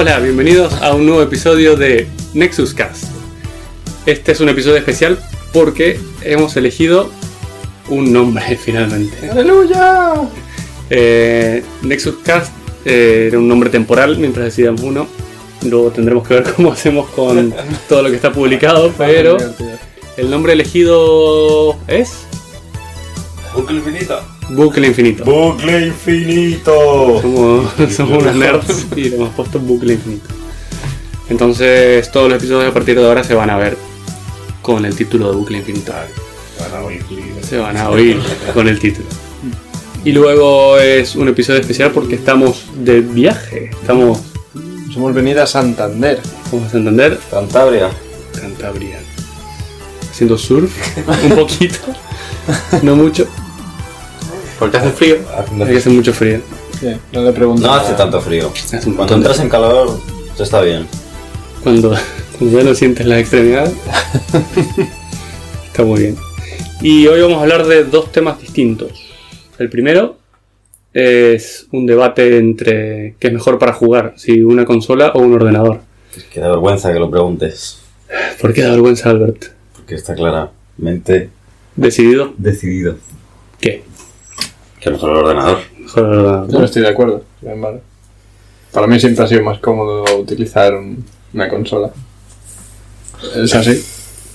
Hola, bienvenidos a un nuevo episodio de Nexus Cast. Este es un episodio especial porque hemos elegido un nombre finalmente. ¡Aleluya! Eh, Nexus Cast eh, era un nombre temporal mientras decidamos uno. Luego tendremos que ver cómo hacemos con todo lo que está publicado, pero el nombre elegido es Bucle infinito. Bucle Infinito. Bucle infinito. Somos, somos unos nerds y le hemos puesto bucle infinito. Entonces todos los episodios a partir de ahora se van a ver con el título de bucle infinito. Van a oír. Se van a oír con el título. Y luego es un episodio especial porque estamos de viaje. Estamos, Nos hemos venido a Santander. vamos a Santander, Cantabria. Cantabria. Haciendo surf, un poquito, no mucho. Porque hace frío. Hace mucho frío. Sí, no le pregunto. No hace tanto frío. Hace un Cuando entras en calor, ya está bien. Cuando, cuando ya no sientes las extremidades. Está muy bien. Y hoy vamos a hablar de dos temas distintos. El primero es un debate entre qué es mejor para jugar, si una consola o un ordenador. Es que da vergüenza que lo preguntes. ¿Por qué da vergüenza, Albert? Porque está claramente ¿Decidido? decidido. ¿Qué? Que mejor el ordenador. Mejor el ordenador. Yo no estoy de acuerdo. sin embargo. Para mí siempre ha sido más cómodo utilizar un- una consola. ¿Es así?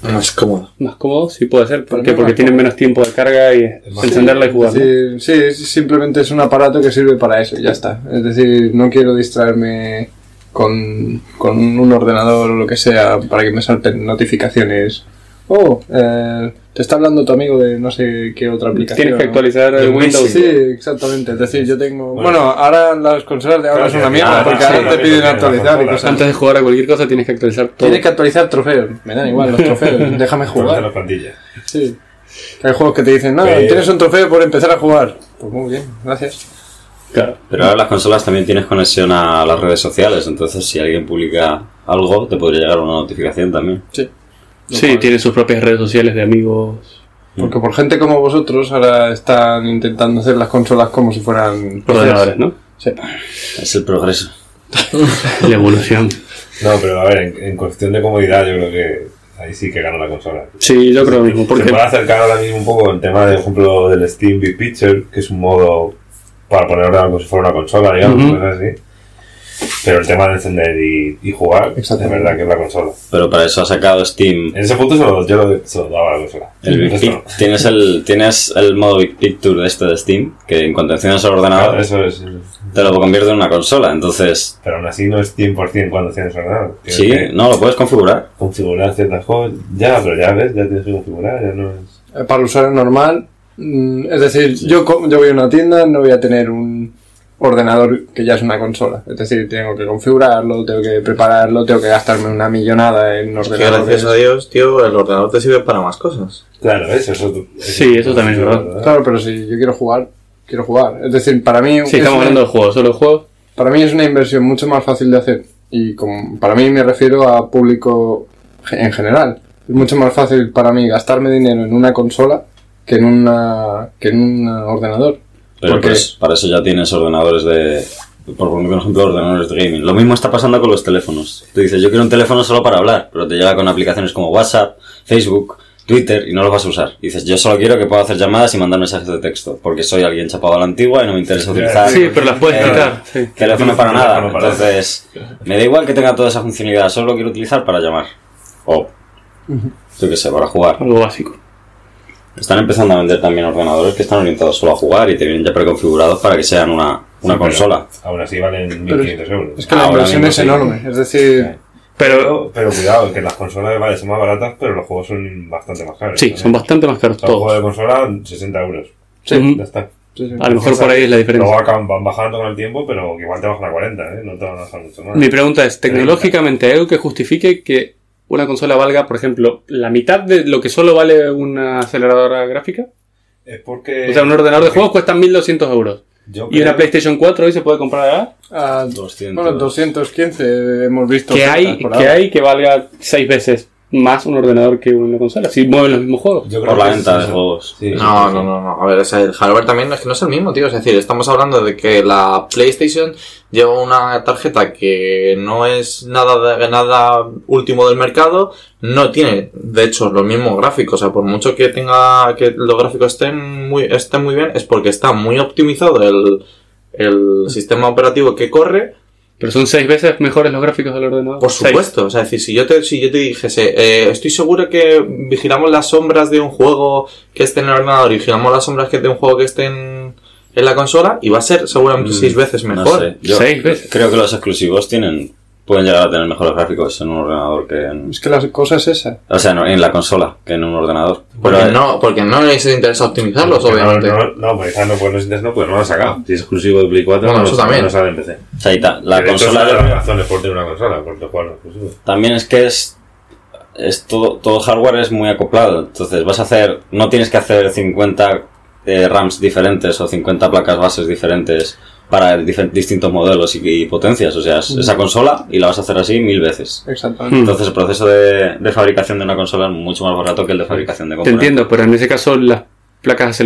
Más cómodo. Más cómodo, sí puede ser. ¿Por qué? Porque tienen cómodo. menos tiempo de carga y encenderla y jugarla. Sí, sí, sí, simplemente es un aparato que sirve para eso y ya está. Es decir, no quiero distraerme con, con un ordenador o lo que sea para que me salten notificaciones. Oh, eh, te está hablando tu amigo de no sé qué otra aplicación. Tienes que ¿no? actualizar el Windows. Sí, exactamente. Es decir, yo tengo. Bueno, Bueno. ahora las consolas de ahora Claro, son una mierda ah, porque sí, ahora te piden actualizar y cosas. Antes de jugar a cualquier cosa tienes que actualizar todo. Tienes que actualizar trofeos. Me dan igual los trofeos. Déjame Jugar. la plantilla. Sí. Hay juegos que te dicen, no, Pero- tienes un trofeo por empezar a jugar. Pues muy bien, gracias. Claro. Pero ahora las consolas también tienes conexión a las redes sociales, entonces si alguien publica algo, te podría llegar una notificación también. Sí. Sí, tiene sus propias redes sociales de amigos. Porque por gente como vosotros ahora están intentando hacer las consolas como si fueran ordenadores, ¿no? Sí. Es el progreso. La evolución. No, pero a ver, en, en cuestión de comodidad, yo creo que ahí sí que gana la consola. Sí, yo creo lo mismo. Se Porque puede acercar ahora mismo un poco el tema, de, por ejemplo, del Steam Big Picture, que es un modo para poner como si fuera una consola, digamos, Ujú. cosas así. Pero el tema de encender y, y jugar, Exactamente. verdad que es la consola. Pero para eso ha sacado Steam En ese punto se lo, yo lo, se lo daba a la consola. el Big Esto Pic- no. tienes el tienes el modo Big Picture de este de Steam, que en cuanto enciendes el ordenador Claro, eso es. te lo convierte en una consola, entonces Pero aún así no es 100% cuando tienes ordenador. Tienes sí, que no lo puedes configurar. configurar ciertas cosas. Ya, pero ya ves, ya tienes que configurar, ya no es. Eh, Para el usuario normal, mm, es decir, yo, co- yo voy a una tienda, no voy a tener un ordenador que ya es una consola. Es decir, tengo que configurarlo, tengo que prepararlo, tengo que gastarme una millonada en Que ordenadores. gracias a Dios, tío, el ordenador te sirve para más cosas. Claro. Eso, Sí, eso también es verdad. Claro, pero si yo quiero jugar, quiero jugar. Es decir, para mí, sí, es estamos hablando de juegos, solo de juegos. para mí es una inversión mucho más fácil de hacer. Y como, para mí me refiero a público en general. Es mucho más fácil para mí gastarme dinero en una consola que en, una, que en un ordenador. Pero Porque- pues, para eso ya tienes ordenadores de. Por ejemplo, ordenadores de gaming. Lo mismo está pasando con los teléfonos. Tú dices, yo quiero un teléfono solo para hablar, pero te llega con aplicaciones como WhatsApp, Facebook, Twitter y no los vas a usar. Y dices, yo solo quiero que pueda hacer llamadas y mandar mensajes de texto, porque soy alguien chapado a la antigua y no me interesa utilizar Sí, pero las puedes Eh, quitar. Sí. teléfono para nada. Entonces, me da igual que tenga toda esa funcionalidad, solo lo quiero utilizar para llamar. O, yo qué sé, para jugar. Algo básico. Están empezando a vender también ordenadores que están orientados solo a jugar y te vienen ya preconfigurados para que sean una, una Sí, consola. Aún así valen Pero 1.500 euros. Es que la Ahora inversión es sí. enorme. Es decir, Pero Pero, pero cuidado, que las consolas vale, son más baratas, pero los juegos son bastante más caros. sí, ¿no? son bastante más caros sea, un juego de todos. consola, 60 euros. Ujú. Ya está. sí, sí. A lo mejor por ahí es la diferencia. Luego acaban, van bajando con el tiempo, pero que igual te bajan a 40, ¿eh? No te van a bajar mucho más. Mi pregunta es, ¿tecnológicamente hay algo que justifique que una consola valga, por ejemplo, la mitad de lo que solo vale una aceleradora gráfica? Es porque... O sea, un ordenador de juegos cuesta 1200 euros. Yo Y una PlayStation 4 hoy se puede comprar a Ah, 200. bueno, 215 hemos visto. que hay, que hay que valga 6 veces más un ordenador que una consola. Si mueven los mismos juegos. Yo creo Por la venta es de eso. juegos. Sí, No, sí, no, no, no. A ver, o sea, el hardware también es que no es el mismo, tío. Es decir, estamos hablando de que la PlayStation lleva una tarjeta que no es nada de, nada último del mercado, no tiene, de hecho, los mismos gráficos. O sea, por mucho que tenga que los gráficos estén muy, estén muy bien, es porque está muy optimizado el, el sistema operativo que corre Pero son seis veces mejores los gráficos del ordenador. Por Seis. supuesto, o sea, es decir, si yo te, si yo te dijese, eh, estoy seguro que vigilamos las sombras de un juego que esté en el ordenador y vigilamos las sombras que de un juego que esté en, en la consola, y va a ser seguramente seis veces Mm, No mejor. sé. Yo Seis veces. creo que los exclusivos tienen pueden llegar a tener mejores gráficos en un ordenador que en... Es que la cosa es esa. O sea, no, en la consola que en un ordenador. Porque Pero, no, porque no les interesa optimizarlos, Porque obviamente. No, no, no, pues no, pues no es Nintendo, pues no lo han sacado. Si es exclusivo de Play 4, Bueno, no, eso también. no sale en PC. o sea, y ta- la Que de hecho, consola es una de las razones por tener una consola, porque jugar exclusivo. También es que es, es todo, todo hardware es muy acoplado. Entonces vas a hacer, no tienes que hacer 50 eh, RAMs diferentes o 50 placas bases diferentes para distintos modelos y, y potencias. O sea, es esa consola y la vas a hacer así mil veces. Exactamente. Entonces el proceso de, de fabricación de una consola es mucho más barato que el de fabricación de Te componentes. entiendo, pero en ese caso las placas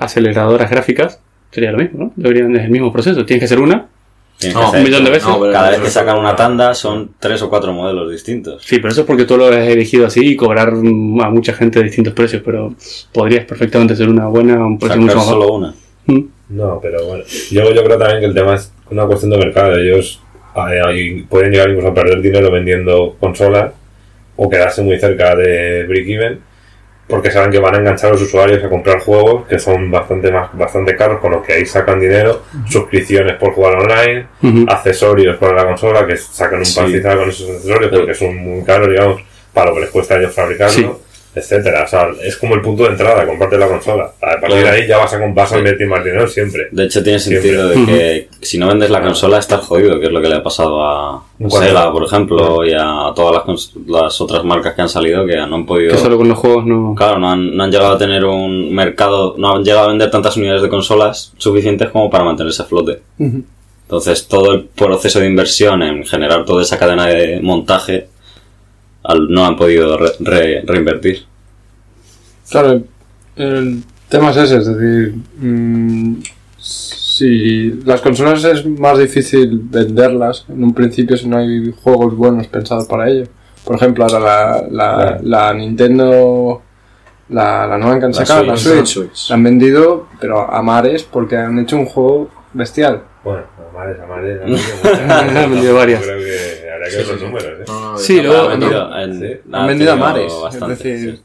aceleradoras gráficas sería lo mismo, ¿no? Deberían, es el mismo proceso. Tienes que hacer una. No, un millón de veces. No, Cada vez que sacan una tanda son tres o cuatro modelos distintos. Sí, pero eso es porque tú lo has elegido así y cobrar a mucha gente distintos precios, pero podrías perfectamente ser una buena un precio mucho más bajo. solo una. Mm. No, pero bueno. Yo, yo creo también que el tema es una cuestión de mercado. Ellos eh, pueden llegar incluso a perder dinero vendiendo consolas o quedarse muy cerca de break-even porque saben que van a enganchar a los usuarios a comprar juegos que son bastante más bastante caros con los que ahí sacan dinero, suscripciones por jugar online, accesorios para la consola que sacan un Sí. con esos accesorios porque son muy caros, digamos, para lo que les cuesta a ellos fabricarlo, Sí. Etcétera. O sea, es como el punto de entrada, comparte la consola. A partir de ahí ya vas a, vas a invertir más dinero siempre. De hecho, tiene Siempre. sentido de que si no vendes la consola estás jodido, que es lo que le ha pasado a. Sega, por ejemplo, y a todas las, las otras marcas que han salido que no han podido. Que solo con los juegos no. Claro, no han, no han llegado a tener un mercado, no han llegado a vender tantas unidades de consolas suficientes como para mantenerse a flote. Entonces, todo el proceso de inversión en generar toda esa cadena de montaje al- no han podido re- re- reinvertir. Claro, el tema es ese, es decir, mm, si las consolas es más difícil venderlas en un principio si no hay juegos buenos pensados para ello. Por ejemplo, ahora la, la, Claro. la Nintendo, la, la nueva que han La sacado, la Switch. Switch, la han vendido, pero a mares porque han hecho un juego bestial. Bueno, amares, amares, Han vendido varias. Yo creo que habrá que ver los números, ¿eh? No, no, Sí, luego- han vendido, en- Sí. ha Han vendido a mares, bastante, es decir... sí.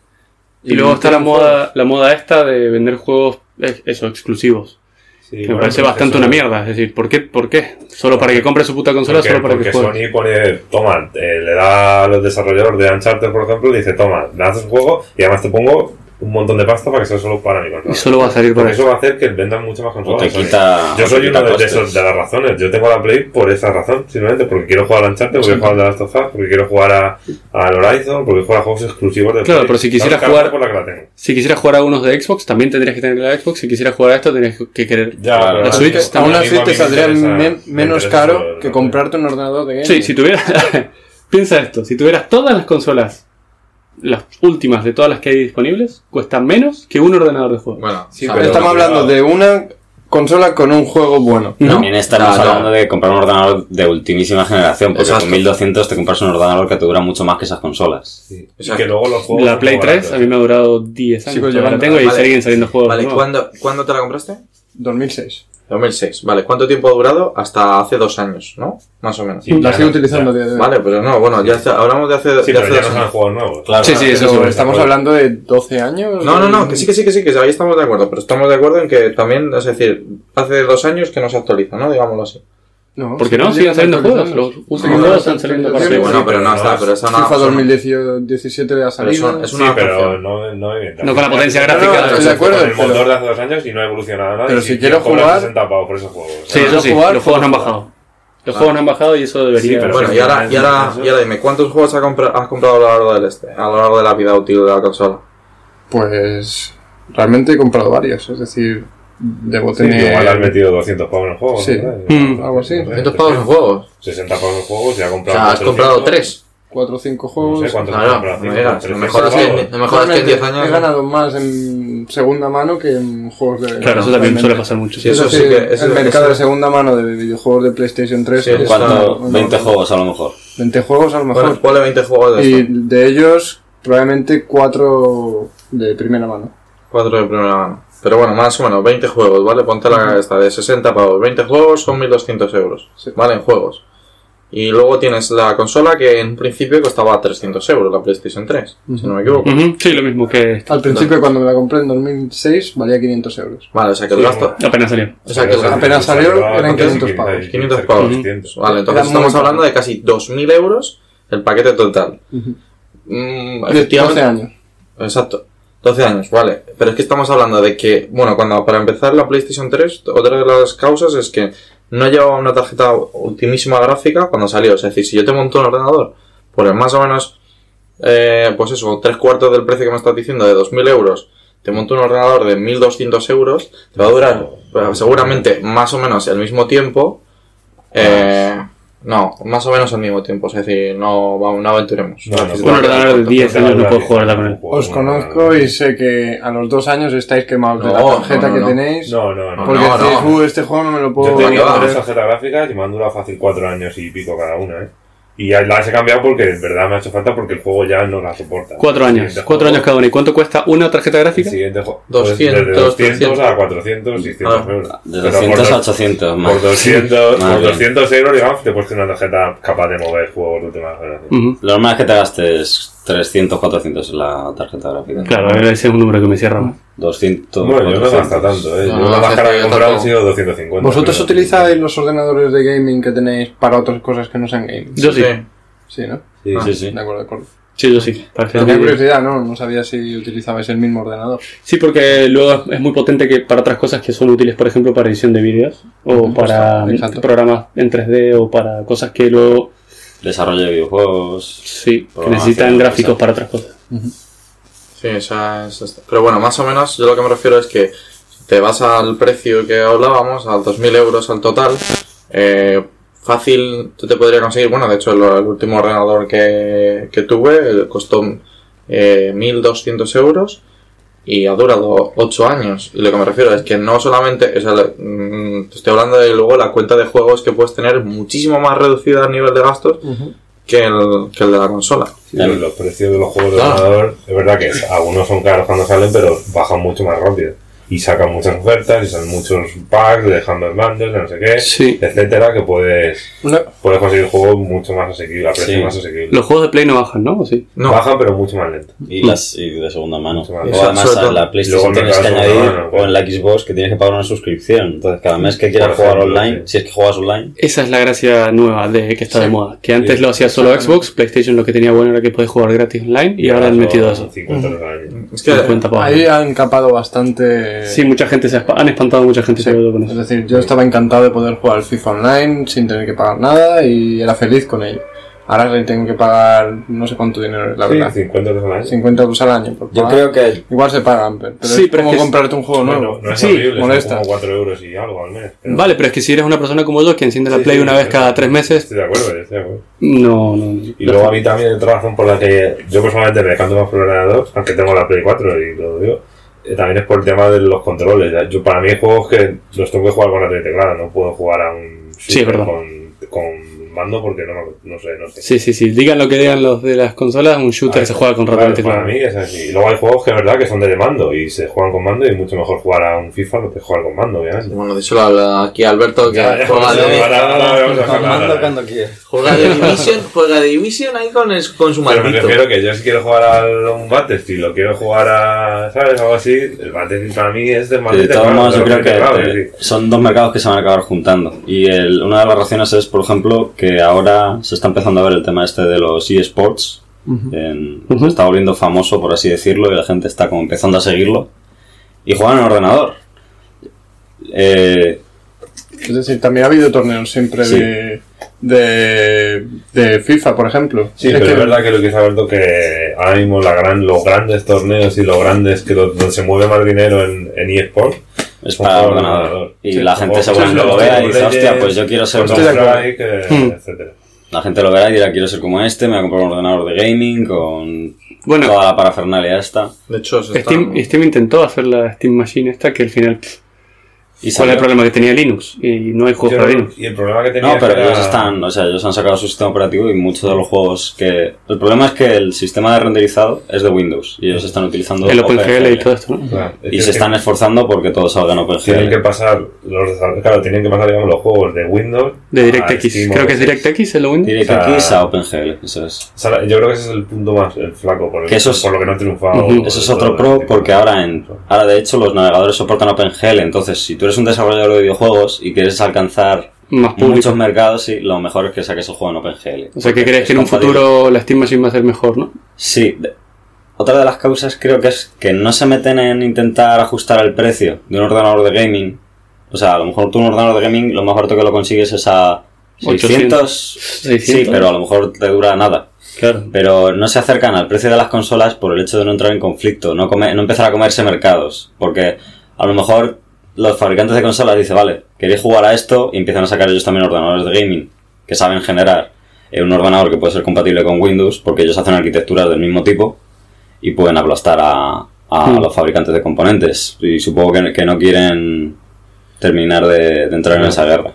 Y luego está la moda, la moda esta de vender juegos, eso, exclusivos. Sí, Que me bueno, parece pero bastante una mierda. Es decir, ¿por qué? ¿Por qué? Solo para que compre su puta consola, Porque, solo para porque que juegue. Sony pone, toma, eh, le da a los desarrolladores de Uncharted, por ejemplo, y dice, toma, me haces un juego y además te pongo un montón de pasta para que sea solo para mi consola. Y solo va a salir Porque para eso eso. va a hacer que vendan mucho más O consolas. te quita. Yo soy uno de, esos de las razones. Yo tengo la Play por esa razón, simplemente porque quiero jugar al Uncharted, porque quiero jugar al The Last of Us, porque quiero jugar a, al Horizon, porque quiero jugar a juegos exclusivos de Claro, Play. pero si quisiera jugar- por la que la tengo. Si quisieras jugar a unos de Xbox, también tendrías que tener la Xbox. Si quisieras jugar a esto, tendrías que querer. Ya, Claro, la a Switch a Aún así te saldría men- menos caro que comprarte un ordenador de gaming. Sí, si tuvieras. Piensa esto: si tuvieras todas las consolas, las últimas de todas las que hay disponibles, cuesta menos que un ordenador de juego. Bueno, Sí, pero yo- estamos hablando de una consola con un juego bueno. ¿No? También estamos No, no. hablando de comprar un ordenador de ultimísima generación, porque Exacto. con 1200 te compras un ordenador que te dura mucho más que esas consolas. Sí. Y Exacto. que luego los juegos La Play muy 3 baratos. a mí me ha durado 10 años. Sigo todavía la llevando. tengo y Vale. siguen saliendo juegos. Vale. ¿cuándo, ¿cuándo te la compraste? 2006. 2006. Vale, ¿cuánto tiempo ha durado? Hasta hace dos años, ¿no? Más o menos. Sí, la no, utilizando hoy. Vale, pero no, bueno, ya está- hablamos de hace, Sí, de pero hace ya dos no años. juegos nuevos. Claro, Sí, sí, eso estamos hablando de 12 años. No, no, no, que sí, que sí, que sí, que ahí estamos de acuerdo, pero estamos de acuerdo en que también, es decir, hace dos años que no se actualiza, ¿no? Digámoslo así. No, ¿Por qué no? sí, Siguen saliendo juegos. Los últimos No, juegos no, están saliendo no, para sí, bueno, sí, pero pero no no está, es- pero es una... FIFA es una- 2017 de la Pero salida. son- es Sí, una pero opción. no, no No con la potencia No, gráfica. no, estoy de acuerdo, Con el pero- motor de hace dos años y no ha evolucionado nada. Pero si quiero jugar- 60 pavos por esos juegos. Sí, Quiero eso sí. jugar, Los juegos no han bajado. Los juegos no han bajado y eso debería. Sí, pero Bueno, y ahora, y, ahora, y ahora dime, ¿cuántos juegos has comprado a lo largo del este? A lo largo de la vida útil de la consola. Pues realmente he comprado varios, es decir, debo Sí, tener. igual has metido 200 pavos en el juego. Sí. ¿no? Mm, algo así. 200 pavos en juegos. 60 pavos en juegos y ha O comprado. sea, has 400. comprado tres. 4 o 5 No juegos. sé cuántos Claro, pero no tres, lo mejor es seis que- juegos. lo mejor es que en 10 Realmente años. He ganado más en segunda mano que en juegos de. Claro, eso también suele pasar mucho. Sí, Es eso sí decir, que- eso- el mercado eso- de segunda mano de videojuegos de PlayStation 3 Sí, es ¿Cuánto? una- 20 juegos a lo mejor. 20 juegos a lo mejor. Bueno, ponle 20 juegos de y de ellos, probablemente 4 de primera mano. 4 de primera mano. Pero bueno, más o menos, 20 juegos, ¿vale? Ponte la esta de 60 pavos. 20 juegos son 1200 euros, Sí. ¿vale? En juegos. Y luego tienes la consola que en principio costaba 300 euros, la PlayStation 3, si no me equivoco. Ujú, Sí, lo mismo que. Al principio, cuando me la compré en 2006, valía 500 euros. Vale, o sea que el Sí, gasto. Apenas salió. O sea que el gasto. Apenas salió, eran ¿cuántos? 500 pavos. 500 pavos. 200. Vale, entonces Era estamos hablando de casi 2.000 euros el paquete total. Ujú. Mm, De efectivamente. 12 años. Exacto. 12 años, vale. Pero es que estamos hablando de que, bueno, cuando para empezar la PlayStation 3, otra de las causas es que no llevaba una tarjeta ultimísima gráfica cuando salió. Es decir, si yo te monto un ordenador por más o menos, eh, pues eso, tres cuartos del precio que me estás diciendo de 2.000 euros, te monto un ordenador de 1.200 euros, te va a durar pues, seguramente más o menos el mismo tiempo. Eh, no, más o menos al mismo tiempo. Es decir, no, vamos, no aventuremos. No, no, Necesito- Un ordenador de 10 años no puedo jugar con él. Os conozco y sé que a los dos años estáis quemados de la tarjeta no, no, que no. tenéis. No, no, no. Porque No, decís. "Uh, este juego no me lo puedo Yo tenía dos tarjetas gráficas y me han durado fácil cuatro años y pico cada una, ¿eh? Y las he cambiado porque en verdad me ha hecho falta porque el juego ya no la soporta. Cuatro El años. Cuatro juego- años cada uno. ¿Y cuánto cuesta una tarjeta El gráfica? siguiente juego. 200, desde 200 300. a 400, 600 Ah. euros. De Pero 200 por a dos- 800 más. Por 200, Más por bien. 200 euros, digamos, te puedes tener una tarjeta capaz de mover juegos de última generación. Ujú. Lo normal es que te gastes 300, 400 en la tarjeta gráfica. Claro, ese es un número que me cierra más. 200. Bueno, yo no 400. gasta tanto, ¿eh? No, yo no, la más es cara que he comprado han tampoco. sido 250. ¿Vosotros pero- utilizáis los ordenadores de gaming que tenéis para otras cosas que no sean gaming? Yo sí. Sí, ¿no? Sí, Sí, sí. De acuerdo, de acuerdo. Sí, yo sí. Tenía curiosidad, ¿no? No sabía si utilizabais el mismo ordenador. Sí, porque luego es muy potente que para otras cosas que son útiles, por ejemplo, para edición de vídeos o para exacto. programas en 3D o para cosas que luego Desarrollo de videojuegos. sí, que necesitan gráficos para otras cosas. Sí, esa es. Pero bueno, más o menos yo lo que me refiero es que si te vas al precio que hablábamos, al 2.000 euros al total, eh, fácil tú te podrías conseguir, bueno, de hecho el, el último ordenador que, que tuve costó eh, 1.200 euros y ha durado 8 años. Y lo que me refiero es que no solamente, o sea, le- mm, te estoy hablando de luego la cuenta de juegos que puedes tener muchísimo más reducida a nivel de gastos que el, que el de la consola. Sí, los precios de los juegos de Claro. ordenador, es verdad que algunos son caros cuando salen, pero bajan mucho más rápido. Y sacan muchas ofertas y salen muchos packs de Humble Bundles, de no sé qué, Sí. etcétera, que puedes, Una- puedes conseguir juegos mucho más asequibles, a precios Sí. más asequibles. Los juegos de Play no bajan, ¿no? ¿O sí? No, Bajan, pero mucho más lento. Y, las, y de segunda mano. O además en la PlayStation tienes que añadir, mano, o en la Xbox que tienes que pagar una suscripción. Entonces cada mes que quieras Por jugar ejemplo, online, sí. si es que juegas online, Esa es la gracia nueva de que está de moda. Que antes Sí. lo hacía solo Xbox, PlayStation lo que tenía bueno era que podías jugar gratis online y, ahora han son metido eso. 50 euros al año. es que 50 pavos. Ahí han capado bastante. Sí, mucha gente se ha han espantado mucha gente Sí. con Es eso. decir, yo estaba encantado de poder jugar al FIFA Online sin tener que pagar nada y era feliz con ello. Ahora le tengo que pagar no sé cuánto dinero, la Sí, verdad. 50 euros al año. 50 euros al año. por yo creo que Igual se pagan, pero, Sí, es pero como es que es- comprarte un juego nuevo. No es Sí, horrible, molesta. son como 4 euros y algo al mes. pero- Vale, pero es que si eres una persona como yo que enciende la Sí, Play sí, una sí, vez sí. cada tres meses, Estoy de acuerdo, estoy de acuerdo. no, no. Y luego a mí también otra razón por la que yo personalmente me decanto más por el ordenador, aunque tengo la Play 4 y lo digo, eh, también es por el tema de los controles. Ya, Yo, para mí hay juegos que los tengo que jugar con la teclada, no puedo jugar a un Sí, con, con mando porque no, no sé, no sé. Sí, sí, sí. Digan lo que digan los de las consolas, un shooter Ah, se juega con claro, ratón y Para mí es así. Y luego hay juegos que es verdad que son de mando y se juegan con mando y es mucho mejor jugar a un FIFA que jugar con mando, obviamente. bueno, díselo a- aquí a Alberto que Ya, juega ya, de, quieres. juega de Division, juega de Division ahí con, el, con su Pero me maldito. refiero que yo si quiero jugar a un Battlefield o quiero jugar a, ¿sabes? Algo así, el Battlefield para mí es de De mando y todos modos, yo de creo que son dos mercados que se van a acabar juntando. Y el- una de las razones es, por ejemplo, que ahora se está empezando a ver el tema este de los eSports. En-. Se está volviendo famoso, por así decirlo, y la gente está como empezando a seguirlo. Y juegan en ordenador. Eh, Es decir, también ha habido torneos siempre Sí. de, de, de FIFA, por ejemplo. Sí, Es pero que- es verdad que lo que Alberto que ahora mismo la gran, los grandes torneos y los grandes que lo- donde se mueve más dinero en, en eSport es para ordenador. ordenador. Y Sí, la gente seguramente como lo vea y dice, hostia, pues yo quiero ser de acuerdo. Counter-Strike, eh, Hmm. etcétera. La gente lo verá y dirá, quiero ser como este, me voy a comprar un ordenador de gaming con Bueno, toda la parafernalia esta. De hecho, Steam, Steam intentó hacer la Steam Machine esta que al final. pff, Y ¿Cuál es el problema? Que tenía Linux y no hay juegos Yo- para Linux. y el problema que tenía No, pero era- ellos están, o sea, ellos han sacado su sistema operativo y muchos de los juegos que... El problema es que el sistema de renderizado es de Windows y ellos están utilizando El OpenGL y todo esto, ¿no? Claro, es Y que- se están esforzando porque todo salga en Tienen que OpenGL. pasar, los claro, tienen que pasar, digamos, los juegos de Windows. De DirectX. Creo que es. DirectX el Windows. DirectX O sea, a OpenGL, eso es. O sea, yo creo que ese es el punto más el flaco, por, el- Que eso es- por lo que no ha triunfado. Ujú. Eso es otro pro porque ahora en ahora de hecho los navegadores soportan OpenGL, entonces si tú eres un desarrollador de videojuegos y quieres alcanzar Más público. muchos mercados, sí, lo mejor es que saques el juego en OpenGL. O sea, que crees es que en un futuro la Steam Machine va a ser mejor, ¿no? Sí. Otra de las causas creo que es que no se meten en intentar ajustar el precio de un ordenador de gaming. O sea, a lo mejor tú un ordenador de gaming lo más barato que lo consigues es a 600. 600. Sí, pero a lo mejor te dura nada. Claro. Pero no se acercan al precio de las consolas por el hecho de no entrar en conflicto, no empezar a comerse mercados. Porque a lo mejor los fabricantes de consolas dicen, vale, queréis jugar a esto y empiezan a sacar ellos también ordenadores de gaming que saben generar eh, un ordenador que puede ser compatible con Windows porque ellos hacen arquitecturas del mismo tipo y pueden aplastar a, a Hmm. los fabricantes de componentes. Y supongo que, que no quieren terminar de, de entrar en esa guerra.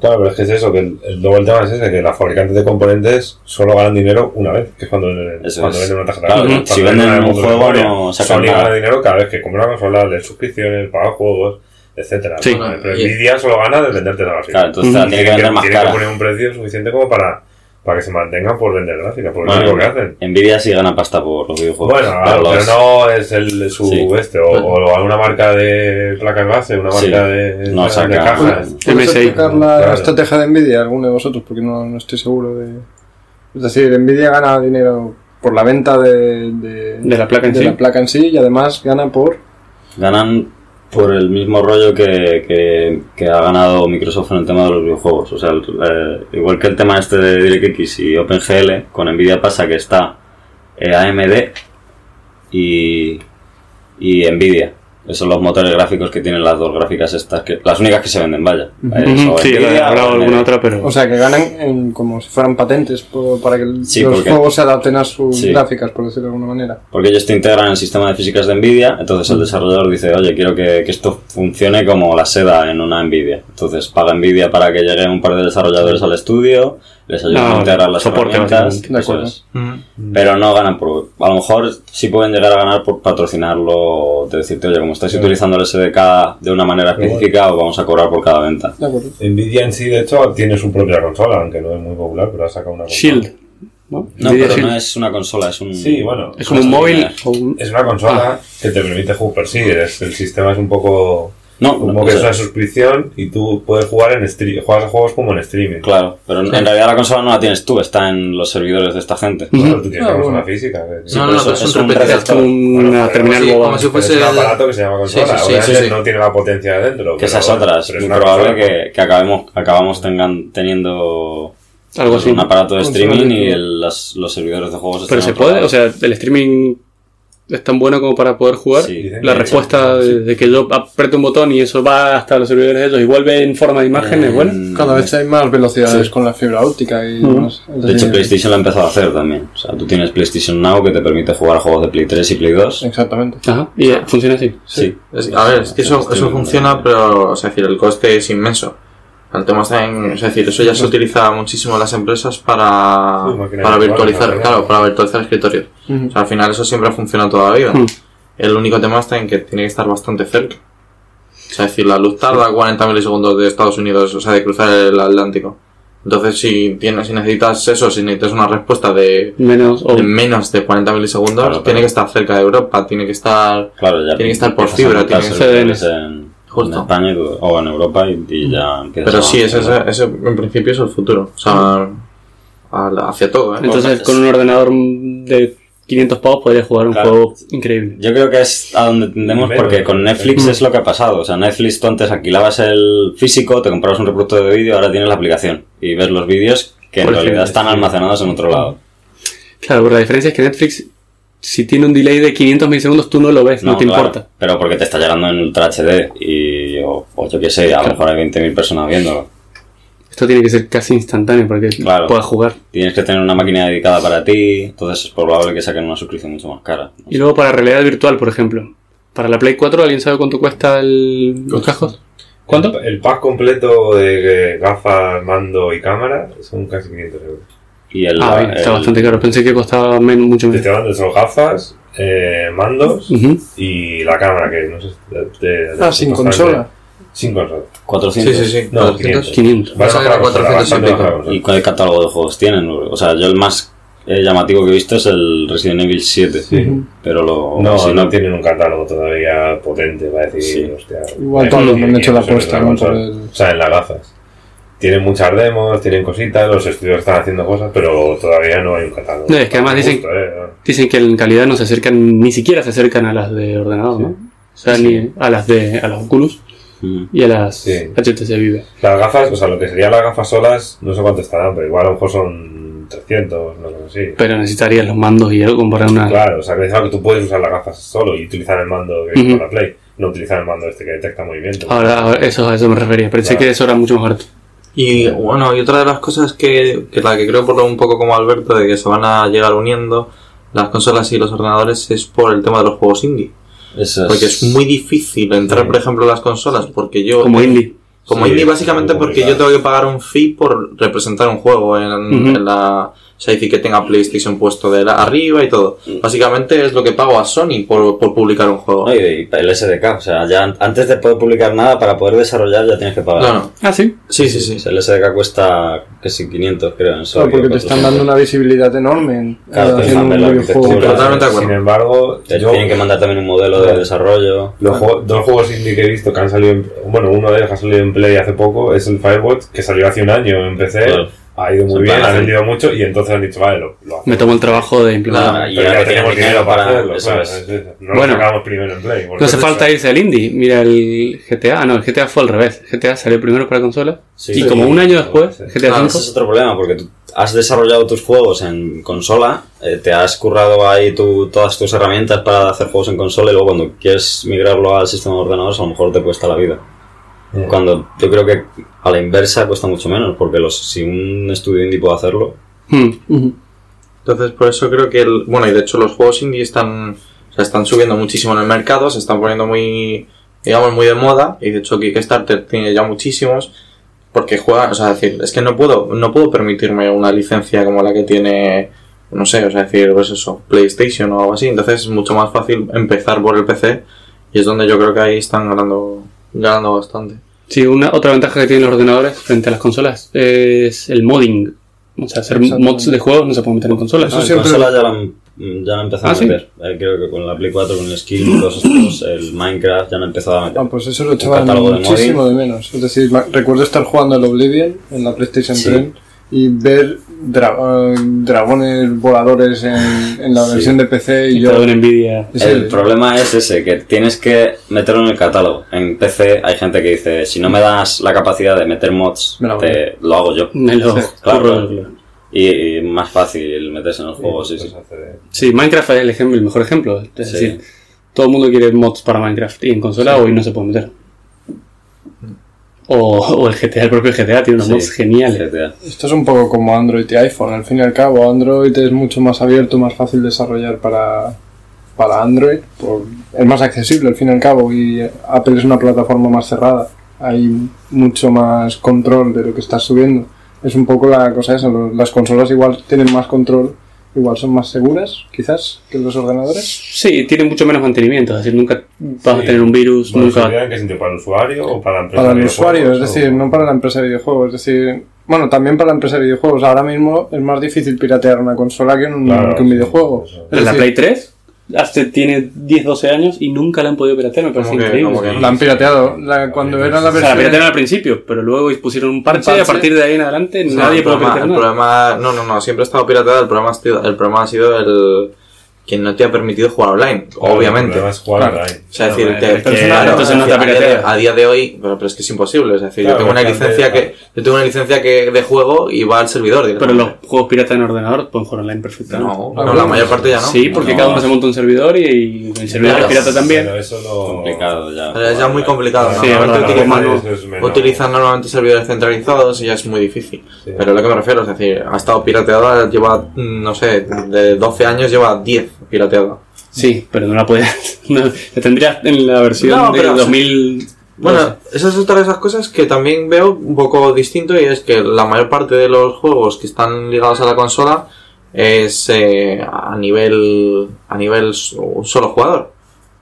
Claro, pero es que es eso, que el, el- tema es ese, que las fabricantes de componentes solo ganan dinero una vez, que es cuando, Eso cuando es. venden una tarjeta Claro, si venden un juego no sacan nada. gana dinero cada vez que compra una consola, de suscripciones, paga juegos, etcétera. Sí. Pero Y- Nvidia solo gana de venderte la gráfica. Claro, entonces tiene que vender más tiene cara. que poner un precio suficiente como para, para que se mantengan por vender gráfica, porque Bueno, es lo único que hacen. Nvidia sí gana pasta por los videojuegos. Bueno, pero no es el su Sí. este, o, o alguna marca de placas base, una Sí. marca de, No de saca- cajas. ¿Puedes explicar la Claro. estrategia de Nvidia, alguno de vosotros? Porque no, no estoy seguro de... Es decir, Nvidia gana dinero por la venta de, de, De la placa en de sí. la placa en sí y además gana por... ganan por el mismo rollo que, que, ha ganado Microsoft en el tema de los videojuegos. O sea, eh, igual que el tema este de DirectX y OpenGL, con Nvidia pasa que está eh, AMD y, y Nvidia. Esos son los motores gráficos que tienen las dos gráficas estas, que las únicas que se venden, vaya. Eh, Ujú, o Sí, Nvidia habrá o AMD. alguna otra, pero. O sea, que ganan en- como si fueran patentes por- para que Sí, los porque- juegos se adapten a sus Sí. gráficas, por decirlo de alguna manera. Porque ellos te integran en el sistema de físicas de Nvidia, entonces el desarrollador dice, oye, quiero que, que esto funcione como la seda en una Nvidia. Entonces paga Nvidia para que lleguen un par de desarrolladores al estudio, les ayudan No, a integrar las herramientas. eso acuerdo. es. Ujú. Pero no ganan por... A lo mejor sí pueden llegar a ganar por patrocinarlo, de decirte, oye, como estáis utilizando el SDK de una manera específica, os vamos a cobrar por cada venta. De acuerdo. Nvidia en sí, de hecho, tiene su propia consola, aunque no es muy popular, pero ha sacado una consola. Shield. ¿no? Pero Shield. no es una consola, es un... Sí, bueno. Es como un móvil. Un- Es una consola que te permite jugar, sí, es, el sistema es un poco... No, Como que es sea, una suscripción y tú puedes jugar en stream, juegas a juegos como en streaming. Claro, pero en en realidad la consola no la tienes tú, está en los servidores de esta gente. Claro, tú tienes Ah, una bueno. física. Sí, No, no, es es un. Es como Bueno, terminal si fuese es un aparato que se llama consola. Sí, sí, sí, Obviamente sí, sí. no tiene la potencia de dentro. Que esas otras, pero es muy probable que, que acabemos, acabamos tengan, teniendo Algo así. un aparato de streaming y el- las- los servidores de juegos Pero se puede, lado. o sea, el streaming es tan bueno como para poder jugar. Sí. La respuesta sí. de, de que yo aprieto un botón y eso va hasta los servidores de ellos y vuelve en forma de imagen es buena. Mm, Cada vez hay más velocidades Sí. con la fibra óptica y De hecho, PlayStation lo ha empezado a hacer también. O sea, tú tienes PlayStation Now que te permite jugar a juegos de Play 3 y Play 2. Exactamente. Ajá, y eh, funciona así. Sí. Es- a ver, es que eso, eso funciona, pero, o sea, decir, el coste es inmenso. El tema está en, es decir, eso ya se utiliza muchísimo en las empresas para, Sí, para virtual, virtualizar, claro, para virtualizar escritorios. O sea, al final eso siempre ha funcionado toda la vida. Mm. El único tema está en que tiene que estar bastante cerca. O sea, es decir, la luz tarda 40 milisegundos de Estados Unidos, o sea, de cruzar el Atlántico. Entonces, si tienes, si necesitas eso, si necesitas una respuesta de, Menos o de menos de 40 milisegundos, Claro, tiene que estar cerca de Europa, tiene que estar Claro, ya. Tiene que estar por fibra, tiene que ser- en, en. España o en Europa y, y ya empiezas Pero sí, ese, ese, ese en principio es el futuro. O sea, al- hacia todo, ¿eh? Entonces, con un ordenador de 500 pavos podrías jugar un Claro. juego increíble. Yo creo que es a donde tendemos porque con Netflix es lo que ha pasado. O sea, Netflix tú antes alquilabas el físico, te comprabas un reproductor de vídeo, ahora tienes la aplicación y ves los vídeos que en realidad están sí. almacenados en otro lado. Claro, pero la diferencia es que Netflix, si tiene un delay de 500 milisegundos, tú no lo ves, no, te claro, importa. Pero porque te está llegando en Ultra HD y o, o yo qué sé, a lo mejor hay 20.000 personas viéndolo. Esto tiene que ser casi instantáneo para que Claro. puedas jugar. Tienes que tener una máquina dedicada para ti, entonces es probable que saquen una suscripción mucho más cara. Y luego para realidad virtual, por ejemplo. Para la Play 4, ¿alguien sabe cuánto cuesta el, los cascos? ¿Cuánto? El, el pack completo de gafas, mando y cámara son casi 500 euros. Y el, Ah, bien, está el- bastante caro. Pensé que costaba menos, mucho Te menos. estoy hablando de solo gafas, eh, mandos Ujú. y la cámara, que no sé. De, de- Ah, sin consola. Sin consola. 400. Sí, sí, sí. No, 400. 500. Va a consola, 400 y pico. ¿Y cuál catálogo de juegos tienen? O sea, yo el más eh, llamativo que he visto es el Resident Evil 7. Sí. Pero lo. No, si no tienen un catálogo todavía potente para decir, Sí. hostia. Igual eh, todos han 500 hecho la apuesta, O sea, en las gafas. Tienen muchas demos, tienen cositas, los estudios están haciendo cosas, pero todavía no hay un catálogo. No, es que además dicen- Justo, eh, Dicen que en calidad no se acercan, ni siquiera se acercan a las de ordenador, ¿no? O sea, ni a las de a las Oculus Mm. y a las Sí. HTC Vive. Las gafas, o sea, lo que serían las gafas solas, no sé cuánto estarán, pero igual a lo mejor son 300, no sé así. Pero necesitarías los mandos y algo para una. Claro, o sea, que tú puedes usar las gafas solo y utilizar el mando que con la Play, no utilizar el mando este que detecta movimiento. Ahora, ahora, eso, a eso me refería. Pensé Claro. que eso era mucho más barato. Y bueno, y otra de las cosas que, que la que creo por lo un poco como Alberto de que se van a llegar uniendo las consolas y los ordenadores es por el tema de los juegos indie. Eso Porque es muy difícil entrar, Sí. por ejemplo, a las consolas porque yo... Como indie. Como Sí, indie básicamente porque yo tengo que pagar un fee por representar un juego en, en la... O sea, decir que tenga PlayStation puesto de la, arriba y todo. Básicamente es lo que pago a Sony por, por publicar un juego. No, y, y el SDK, o sea, ya an- antes de poder publicar nada, para poder desarrollar ya tienes que pagar. No, no. Ah, sí. Sí, sí, sí. El SDK cuesta casi 500, creo. En Claro, Sorry, porque te o están 400. dando una visibilidad enorme en Claro, te haciendo un videojuego. Totalmente de acuerdo. Sin embargo, Te yo, tienen que mandar también un modelo de desarrollo. los juegos- dos juegos indie que he visto que han salido, en- bueno, uno de ellos que ha salido en Play hace poco es el Firewatch, que salió hace un año en PC, Claro. Ha ido muy bien, ha vendido mucho y entonces han dicho, vale, lo, lo hacemos. Me tomo el trabajo de implementar. Nada, y ya tienen dinero para para- hacerlo, eso claro, es. es- es- no Bueno. lo sacamos primero en Play. No hace falta irse al indie. Mira el GTA. Ah, no, el GTA fue al revés. El GTA salió primero para consola. Sí. y Sí. como un año después, Sí. GTA Claro, 5. ese es otro problema, porque tú has desarrollado tus juegos en consola, eh, te has currado ahí tu- todas tus herramientas para hacer juegos en consola y luego cuando quieres migrarlo al sistema de ordenadores a lo mejor te cuesta la vida. Yeah. Cuando yo creo que a la inversa cuesta mucho menos, porque los, si un estudio indie puede hacerlo, Hmm. Entonces, por eso creo que, el, bueno, y de hecho los juegos indie están, o sea, están subiendo muchísimo en el mercado, se están poniendo muy, digamos, muy de moda, y de hecho Kickstarter tiene ya muchísimos, porque juegan, o sea, es decir, es que no puedo, no puedo permitirme una licencia como la que tiene, no sé, o sea, decir, pues eso, PlayStation o algo así, entonces es mucho más fácil empezar por el PC, y es donde yo creo que ahí están ganando, ganando bastante. Sí, una otra ventaja que tienen los ordenadores frente a las consolas es el modding. O sea, hacer mods de juegos no se puede meter en consolas. Eso No, en siempre- consola ya la han, ya la han empezado ¿Ah, a sí? meter. Eh, creo que con la Play 4, con el skin, todos estos, el Minecraft ya han empezado a meter. Ah, pues eso lo echaban de muchísimo de menos. Es decir, recuerdo estar jugando al Oblivion en la PlayStation Sí. 3 y ver dra- eh, dragones voladores en, en la Sí. versión de PC y Y yo... Es El el- problema es ese, que tienes que meterlo en el catálogo. En PC hay gente que dice, si no me das la capacidad de meter mods, Me lo hago te, lo hago yo. Me lo Sí, claro. Y, y más fácil meterse en el juego, sí, sí. Pues hace- Sí, Minecraft es el, ejemplo, el mejor ejemplo. Es Sí. decir, todo el mundo quiere mods para Minecraft y en consola hoy no se puede meter. O, o el GTA, el propio GTA tiene unos Sí, mods geniales. GTA. Esto es un poco como Android y iPhone. Al fin y al cabo, Android es mucho más abierto, más fácil desarrollar para, para Android. por- es más accesible al fin y al cabo. Y Apple es una plataforma más cerrada. Hay mucho más control de lo que estás subiendo. Es un poco la cosa esa. Las consolas igual tienen más control, igual son más seguras, quizás, que los ordenadores. Sí, tiene mucho menos mantenimiento. Es decir, nunca vas a tener un virus, Bueno, nunca. ¿seguridad en qué sentido? ¿Para el usuario o para la empresa? Para el de usuario, es decir, o- no para la empresa de videojuegos. Es decir, bueno, también para la empresa de videojuegos. Ahora mismo es más difícil piratear una consola que un, Claro, que un sí, videojuego. En la decir, Play 3 hace, tiene 10, 12 años y nunca la han podido piratear. Me parece ¿Cómo que- increíble. que La han pirateado. La- cuando era la O sea, la versión. piratearon al principio, pero luego pusieron un parche, y a partir de ahí en adelante No, nadie el puede problema, piratear el nada. problema- no, no, no, siempre ha estado pirateada. El problema ha sido, el problema ha sido el que no te ha permitido jugar online, Claro, El obviamente. problema es jugar Claro. online. O sea, es decir, Claro, te- es que claro, entonces no a día de- pirateas. a día de hoy, pero, pero es que es imposible. Es decir, Claro, yo tengo una licencia que yo tengo una licencia que de juego y va al servidor. Pero los juegos pirata en ordenador pueden jugar online perfectamente. no, no, la mayor parte ya no. Sí, porque No. cada uno se monta un servidor y, y el servidor Claro. es pirata también. Pero eso no... Complicado ya. Pero es ya muy complicado. Sí, Normalmente utilizan, normalmente servidores centralizados y ya es muy difícil. Sí. Pero lo que me refiero es decir, ha estado pirateada, lleva, no sé, de 12 años lleva 10 pirateada. Sí, pero no la puedes. No, la tendrías en la versión No, de pero- 2000. Bueno, esa es otra de esas cosas que también veo un poco distinto y es que la mayor parte de los juegos que están ligados a la consola es eh, a nivel a nivel un solo jugador.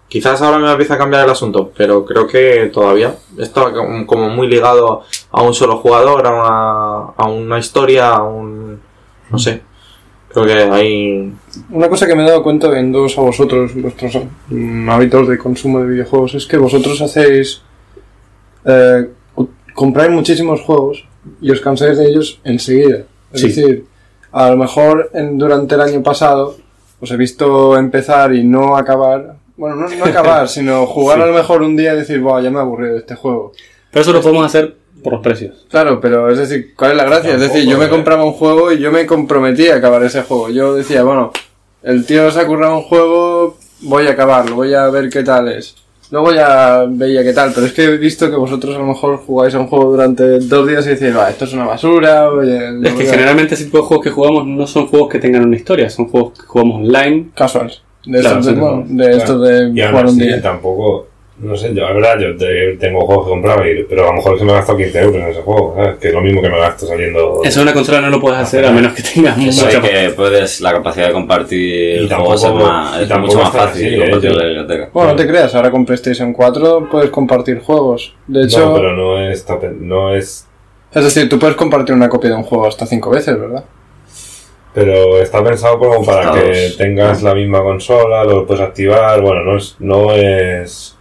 Quizás ahora me empieza a cambiar el asunto, pero creo que todavía está como como muy ligado a un solo jugador, a una, a una historia, a un... no sé. Creo que hay... Una cosa que me he dado cuenta viendo a vosotros, vuestros mm, hábitos de consumo de videojuegos, es que vosotros hacéis. eh, compráis muchísimos juegos y os cansáis de ellos enseguida. Es Sí. decir, a lo mejor en- durante el año pasado os he visto empezar y no acabar. Bueno, no, no acabar, sino jugar Sí. a lo mejor un día y decir, Buah, ya me he aburrido de este juego. Pero eso lo podemos hacer por los precios. Claro, pero es decir, ¿cuál es la gracia? es decir, yo me Tampoco, ¿eh? compraba un juego y yo me comprometía a acabar ese juego. Yo decía, bueno, el tío se ha currado un juego, voy a acabarlo, voy a ver qué tal es. Luego ya veía qué tal, pero es que he visto que vosotros a lo mejor jugáis a un juego durante dos días y decís, va, esto es una basura, oye, Es no que voy a-". generalmente ese tipo de juegos que jugamos no son juegos que tengan una historia, son juegos que jugamos online. Casuals. De Claro, estos de, bueno, de, Claro. estos de jugar un día. tampoco, no sé, yo, la verdad, yo te- tengo juegos que compraba, y- pero a lo mejor se me ha gastado 15 euros en ese juego, ¿sabes? Que es lo mismo que me gasto saliendo. Eso en una consola no lo puedes hacer a menos que tengas mucha que puedes, la capacidad de compartir Y juegos tampoco- es, más, es mucho más fácil así, de compartir ¿eh? la biblioteca. Bueno, no te creas, ahora con PlayStation 4 puedes compartir juegos. De hecho, No, pero no es, no es. es decir, tú puedes compartir una copia de un juego hasta cinco veces, ¿verdad? Pero está pensado como para que tengas la misma consola, lo puedes activar. Bueno, no es. No es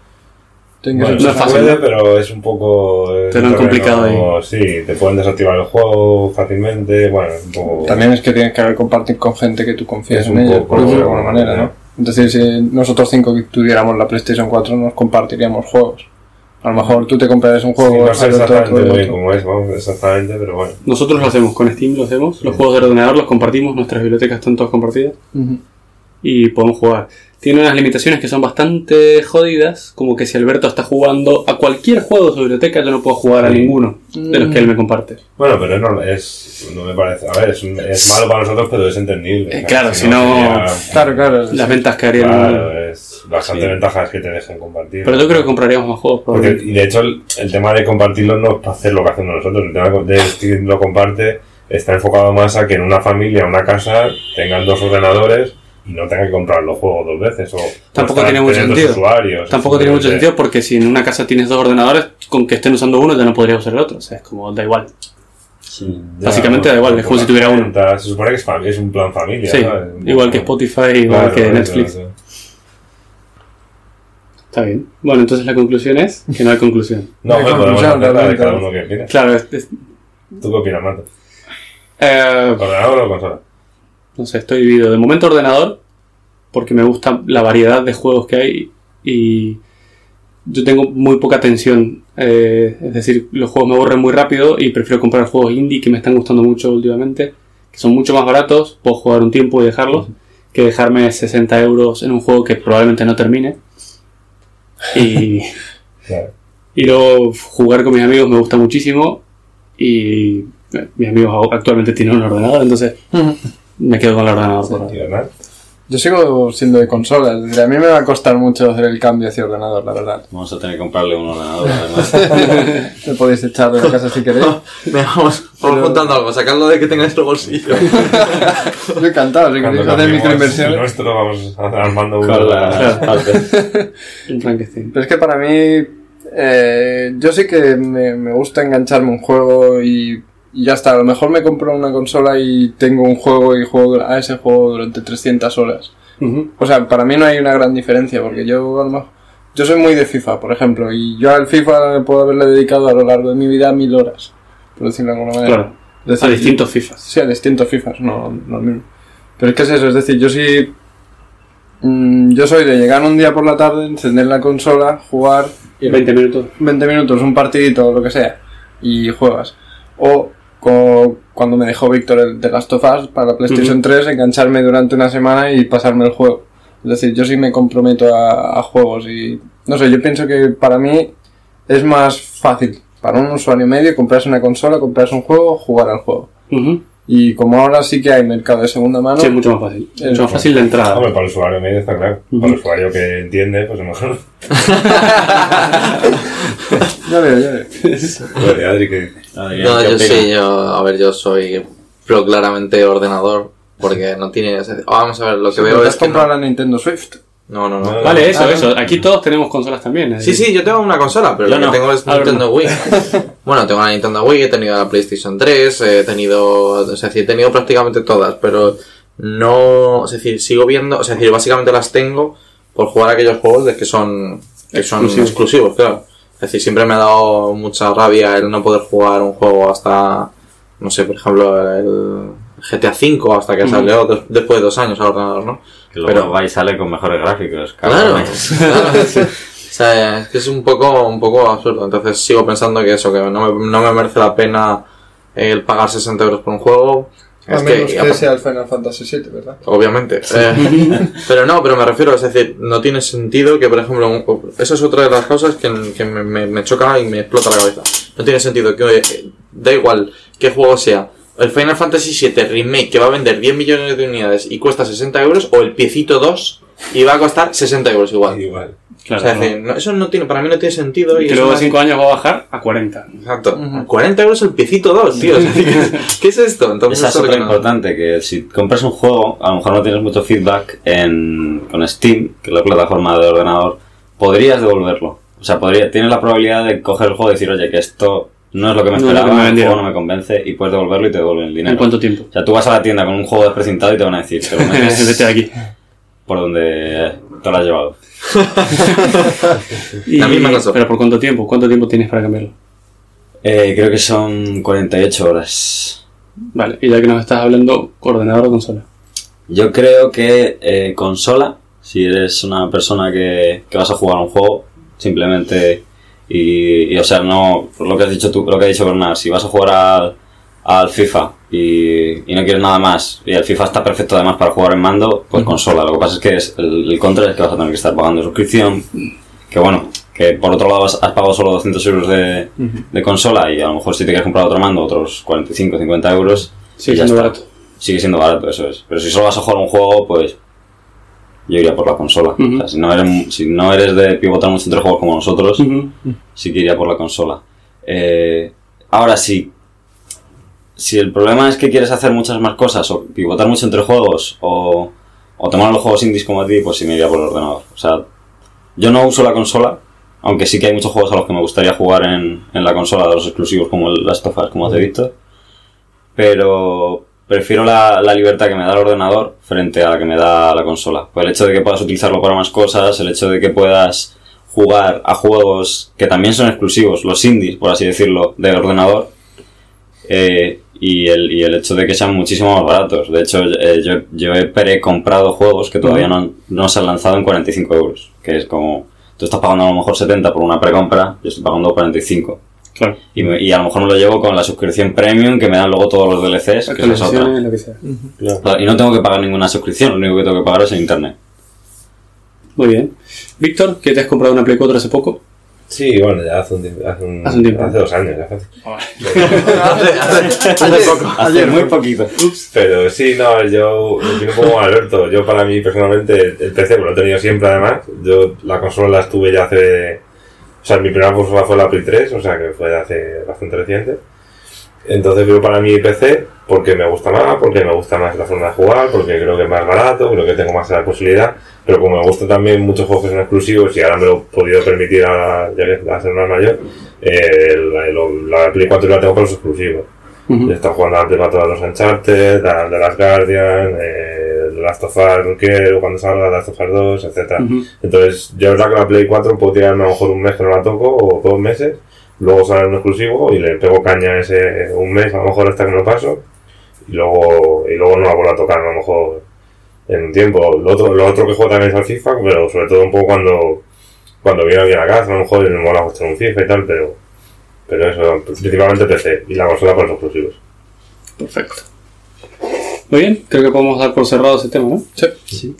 bueno, que no es fácil, pero es un poco. Te lo han un terreno- complicado Sí, te pueden desactivar el juego fácilmente. Bueno, es un poco. También es que tienes que compartir con gente que tú confíes Es en poco, por decirlo de alguna manera, ¿no? Entonces, si nosotros cinco que tuviéramos la PlayStation 4, nos compartiríamos juegos. A lo mejor tú te comprarías un Sí, juego, no sé exactamente bien cómo es, vamos, exactamente, pero bueno. Nosotros lo hacemos con Steam, lo hacemos. Los juegos de ordenador los compartimos, nuestras bibliotecas están todas compartidas y podemos jugar. Tiene unas limitaciones que son bastante jodidas, como que si Alberto está jugando a cualquier juego de su biblioteca, yo no puedo jugar a Sí. ninguno de los que él me comparte. Bueno, pero es normal, es, no me parece. A ver, es, un- es malo para nosotros, pero es entendible. Eh, claro, si no- sería- Claro, claro. Las ventas que harían. Claro, es bastante Sí. ventaja es que te dejen compartir. Pero yo creo que compraríamos más juegos. Porque, y de hecho, el, el tema de compartirlo no es para hacer lo que hacemos nosotros. El tema de Steam lo comparte está enfocado más a que en una familia, una casa, tengan dos ordenadores y no tengan que comprar los juegos dos veces. O Tampoco tiene mucho sentido. Usuarios, Tampoco tiene mucho sentido porque si en una casa tienes dos ordenadores, con que estén usando uno ya no podrías usar el otro. O sea, es como, da igual. Sí. Ya, Básicamente da igual, es como si tuviera uno. Se supone que es, un plan familia. Sí, ¿sabes? igual que Spotify, igual Claro, que eso, Netflix. eso. Está bien. Bueno, entonces la conclusión es que no hay conclusión. No, No hay bueno, podemos la de cada uno que. Claro, es- es- ¿Tú qué opinas, Marta? eh, ¿Ordenador o consola? No sé, estoy dividido. De momento ordenador, porque me gusta la variedad de juegos que hay y yo tengo muy poca atención. eh, es decir, los juegos me aburren muy rápido y prefiero comprar juegos indie que me están gustando mucho últimamente, que son mucho más baratos, puedo jugar un tiempo y dejarlos, que dejarme 60 euros en un juego que probablemente no termine. Y, Claro. y luego jugar con mis amigos me gusta muchísimo y eh, mis amigos actualmente tienen un ordenador, entonces me quedo con el ordenador. por. Yo sigo siendo de consola, es decir, a mí me va a costar mucho hacer el cambio hacia ordenador, la verdad. Vamos a tener que comprarle un ordenador además. Te podéis echar de la casa si queréis. Venga, vamos, vamos contando algo, sacarlo de que tenga nuestro bolsillo. Yo encantado, si queréis hacer microinversiones. nuestro, vamos armando uno. Con Frankenstein. Pero es que para mí, eh, yo sí que me, me gusta engancharme un juego y, y ya está. A lo mejor me compro una consola y tengo un juego y juego a ese juego durante 300 horas. O sea, para mí no hay una gran diferencia porque yo a lo mejor- Yo soy muy de FIFA, por ejemplo, y yo al FIFA puedo haberle dedicado a lo largo de mi vida mil horas, por decirlo de alguna manera. Claro. A distintos FIFAs. Sí, a distintos FIFAs, no, no mismo. Pero es que es eso, es decir, yo sí mm, yo soy de llegar un día por la tarde, encender la consola, jugar 20 minutos. 20 minutos, un partidito o lo que sea, y juegas. O cuando me dejó Víctor el de Last of Us para la PlayStation 3, engancharme durante una semana y pasarme el juego. Es decir, yo sí me comprometo a, a juegos y no sé, yo pienso que para mí es más fácil para un usuario medio comprarse una consola, comprarse un juego, jugar al juego. Y como ahora sí que hay mercado de segunda mano, Sí, es mucho más fácil. Es Mucho más fácil de entrada. Hombre, para el usuario medio está claro. Para el usuario que entiende, pues a lo mejor. ya veo, ya veo. Pues, Adri, que. No, ¿qué yo opinas? sí, yo, a ver, yo soy pro claramente ordenador, porque no tiene... Vamos a ver, lo que veo ¿Te es has que no, la Nintendo Swift? no, no, no. No, Vale, eso, Ah, eso. Aquí todos tenemos consolas también. ¿eh? Sí, sí, yo tengo una consola, pero Yo que no. tengo es Nintendo Wii. Bueno, tengo la Nintendo Wii, he tenido la PlayStation 3, he tenido, o sea, he tenido prácticamente todas, pero no, es decir, sigo viendo, o sea, es decir, básicamente las tengo por jugar a aquellos juegos de que son, que son Exclusivos. exclusivos, claro. Es decir, siempre me ha dado mucha rabia el no poder jugar un juego hasta, no sé, por ejemplo, el GTA V hasta que salió des- después de dos años al ordenador, ¿no? Que luego Pero- va y sale con mejores gráficos. Claro, claro. Sea, es que es un poco, un poco absurdo. Entonces sigo pensando que eso, que no me, no me merece la pena el pagar 60 euros por un juego. A Es menos que, sea el Final Fantasy VII, ¿verdad? obviamente. Eh, pero no, pero me refiero, es decir, no tiene sentido que, por ejemplo, un- eso es otra de las causas que, que me, me- me choca y me explota la cabeza. No tiene sentido que, eh, da igual qué juego sea, el Final Fantasy VII Remake que va a vender 10 millones de unidades y cuesta 60 euros, o el Piecito 2 y va a costar 60 euros igual. Igual. Claro. O sea, es decir, no- eso no tiene, para mí no tiene sentido. Y Y que es luego de una- 5 años va a bajar a 40. Exacto. Ujú. 40 euros el piecito 2, tío. O sea, ¿qué, es, qué es esto? Entonces, es no- importante, que si compras un juego, a lo mejor no tienes mucho feedback en, con Steam, que es la plataforma de ordenador, podrías devolverlo. O sea, podría, tienes la probabilidad de coger el juego y decir, oye, que esto no es lo que me No esperaba, me el vendieron". juego no me convence, y puedes devolverlo y te devuelven el dinero. ¿En cuánto tiempo? O sea, tú vas a la tienda con un juego desprecintado y te van a decir, te lo metes Vete de aquí. Por donde te lo has llevado. Y- La misma cosa. Pero ¿por cuánto tiempo? ¿Cuánto tiempo tienes para cambiarlo? Eh, creo que son 48 horas. Vale, y ya que nos estás hablando, ordenador o consola. Yo creo que eh, consola, si eres una persona que, que vas a jugar un juego, simplemente, y, y, o sea, no, lo que has dicho tú, lo que ha dicho Bernard, si vas a jugar al, al FIFA y, y no quieres nada más, y el FIFA está perfecto además para jugar en mando, pues consola. Lo que pasa es que es, el, el contra es que vas a tener que estar pagando suscripción, que bueno, que por otro lado has, has pagado solo 200 euros de, de consola y a lo mejor si te quieres comprar otro mando, otros 45, 50 euros, Sí, y ya siendo está. barato. Sigue siendo barato, eso es. Pero si solo vas a jugar un juego, pues yo iría por la consola. O sea, si no, eres, si no eres de pivotar mucho entre juegos como nosotros, sí que iría por la consola. Eh, ahora sí, si el problema es que quieres hacer muchas más cosas, o pivotar mucho entre juegos, o, o tomar los juegos indies como a ti, pues sí me iría por el ordenador. O sea, yo no uso la consola, aunque sí que hay muchos juegos a los que me gustaría jugar en, en la consola de los exclusivos como el Last of Us, como te he visto. Pero prefiero la, la libertad que me da el ordenador frente a la que me da la consola. Pues el hecho de que puedas utilizarlo para más cosas, el hecho de que puedas jugar a juegos que también son exclusivos, los indies, por así decirlo, del ordenador, eh, y, el, y el hecho de que sean muchísimo más baratos. De hecho, eh, yo, yo he pre-comprado juegos que todavía no, no se han lanzado en 45 euros, que es como, tú estás pagando a lo mejor 70 por una precompra, yo estoy pagando 45. Claro. Y, me- y a lo mejor me lo llevo con la suscripción premium que me dan luego todos los DLCs, que es otra. Actualizaciones, lo que sea. Claro, Y no tengo que pagar ninguna suscripción, lo único que tengo que pagar es en internet. Muy bien. Víctor, que te has comprado una Play 4 hace poco. Sí, bueno, ya hace un tiempo. Hace, un, Hace un tiempo. hace dos años, ya hace, hace- hace poco. Hace muy poquito. Pero sí, no, yo opino como Alberto. Yo, para mí, personalmente, el PC, pues lo he tenido siempre, además. Yo la consola la estuve ya hace. O sea, mi primera consola fue la Play 3, o sea que fue hace bastante reciente. Entonces, creo para mí PC, porque me gusta más, porque me gusta más la forma de jugar, porque creo que es más barato, creo que tengo más la posibilidad. Pero como me gustan también muchos juegos que son exclusivos y ahora me lo he podido permitir a, ya que a ser más mayor, eh, la, la Play 4 la tengo con los exclusivos. Ujú. He estado jugando al tema todos los Uncharted, de las Guardian, eh, The Last of Us no quiero, cuando salga Last of Us 2, etc. Entonces, yo es verdad que la Play 4 puedo tirarme a lo mejor un mes que no la toco, o dos meses, luego sale un exclusivo y le pego caña ese un mes, a lo mejor hasta que me lo paso, y luego, y luego no la vuelvo a tocar, a lo mejor en un tiempo. Lo otro, lo otro que juego también es al FIFA, pero sobre todo un poco cuando, cuando viene alguien a casa, a lo mejor me mola mucho un FIFA y tal, pero, pero eso, principalmente PC y la consola con los exclusivos. Perfecto. Muy bien, creo que podemos dar por cerrado ese tema, ¿no? Sí.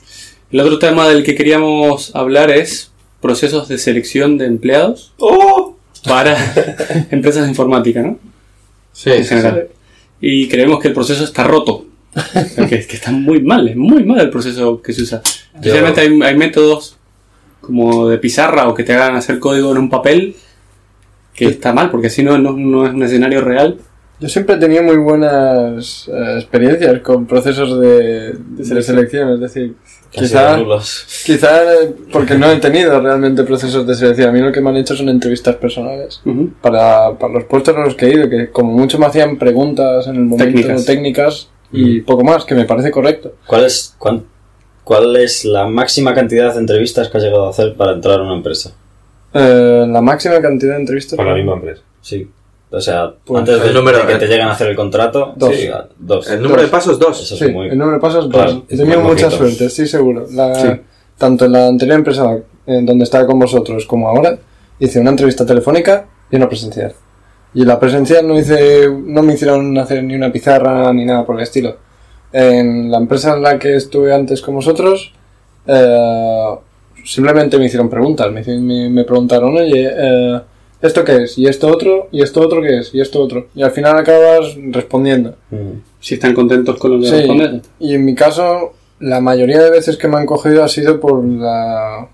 El otro tema del que queríamos hablar es procesos de selección de empleados ¡Oh! Para empresas de informática, ¿no? Sí, En general. Y creemos que el proceso está roto. que, que está muy mal, es muy mal el proceso que se usa. Especialmente hay, hay métodos como de pizarra o que te hagan hacer código en un papel que está mal, porque así no, no, no es un escenario real. Yo siempre he tenido muy buenas eh, experiencias con procesos de, de selección. selección, es decir, quizá, quizá eh, porque no he tenido realmente procesos de selección. A mí lo que me han hecho son entrevistas personales. Para, para los puestos a los que he ido, que como mucho me hacían preguntas en el momento Técnicas. técnicas, y poco más, que me parece correcto. ¿Cuál es, cuán- ¿Cuál es la máxima cantidad de entrevistas que has llegado a hacer para entrar a una empresa? Eh, la máxima cantidad de entrevistas. Con la misma empresa. Sí. O sea, Pues antes de, el número- de que te lleguen a hacer el contrato, Dos. sí, dos. El número de pasos, dos. Eso es Sí, muy... el número de pasos Claro, dos. He tenido mucha poquito. suerte, estoy seguro. La- Sí. Tanto en la anterior empresa en donde estaba con vosotros como ahora, hice una entrevista telefónica y una presencial. Y en la presencial no hice, no me hicieron hacer ni una pizarra ni nada por el estilo. En la empresa en la que estuve antes con vosotros, eh, simplemente me hicieron preguntas. Me, me preguntaron, oye, eh, ¿esto qué es? ¿Y esto otro? ¿Y esto otro qué es? ¿Y esto otro? Y al final acabas respondiendo. Mm. Si están contentos con lo que Sí, respondes. y en mi caso, la mayoría de veces que me han cogido ha sido por la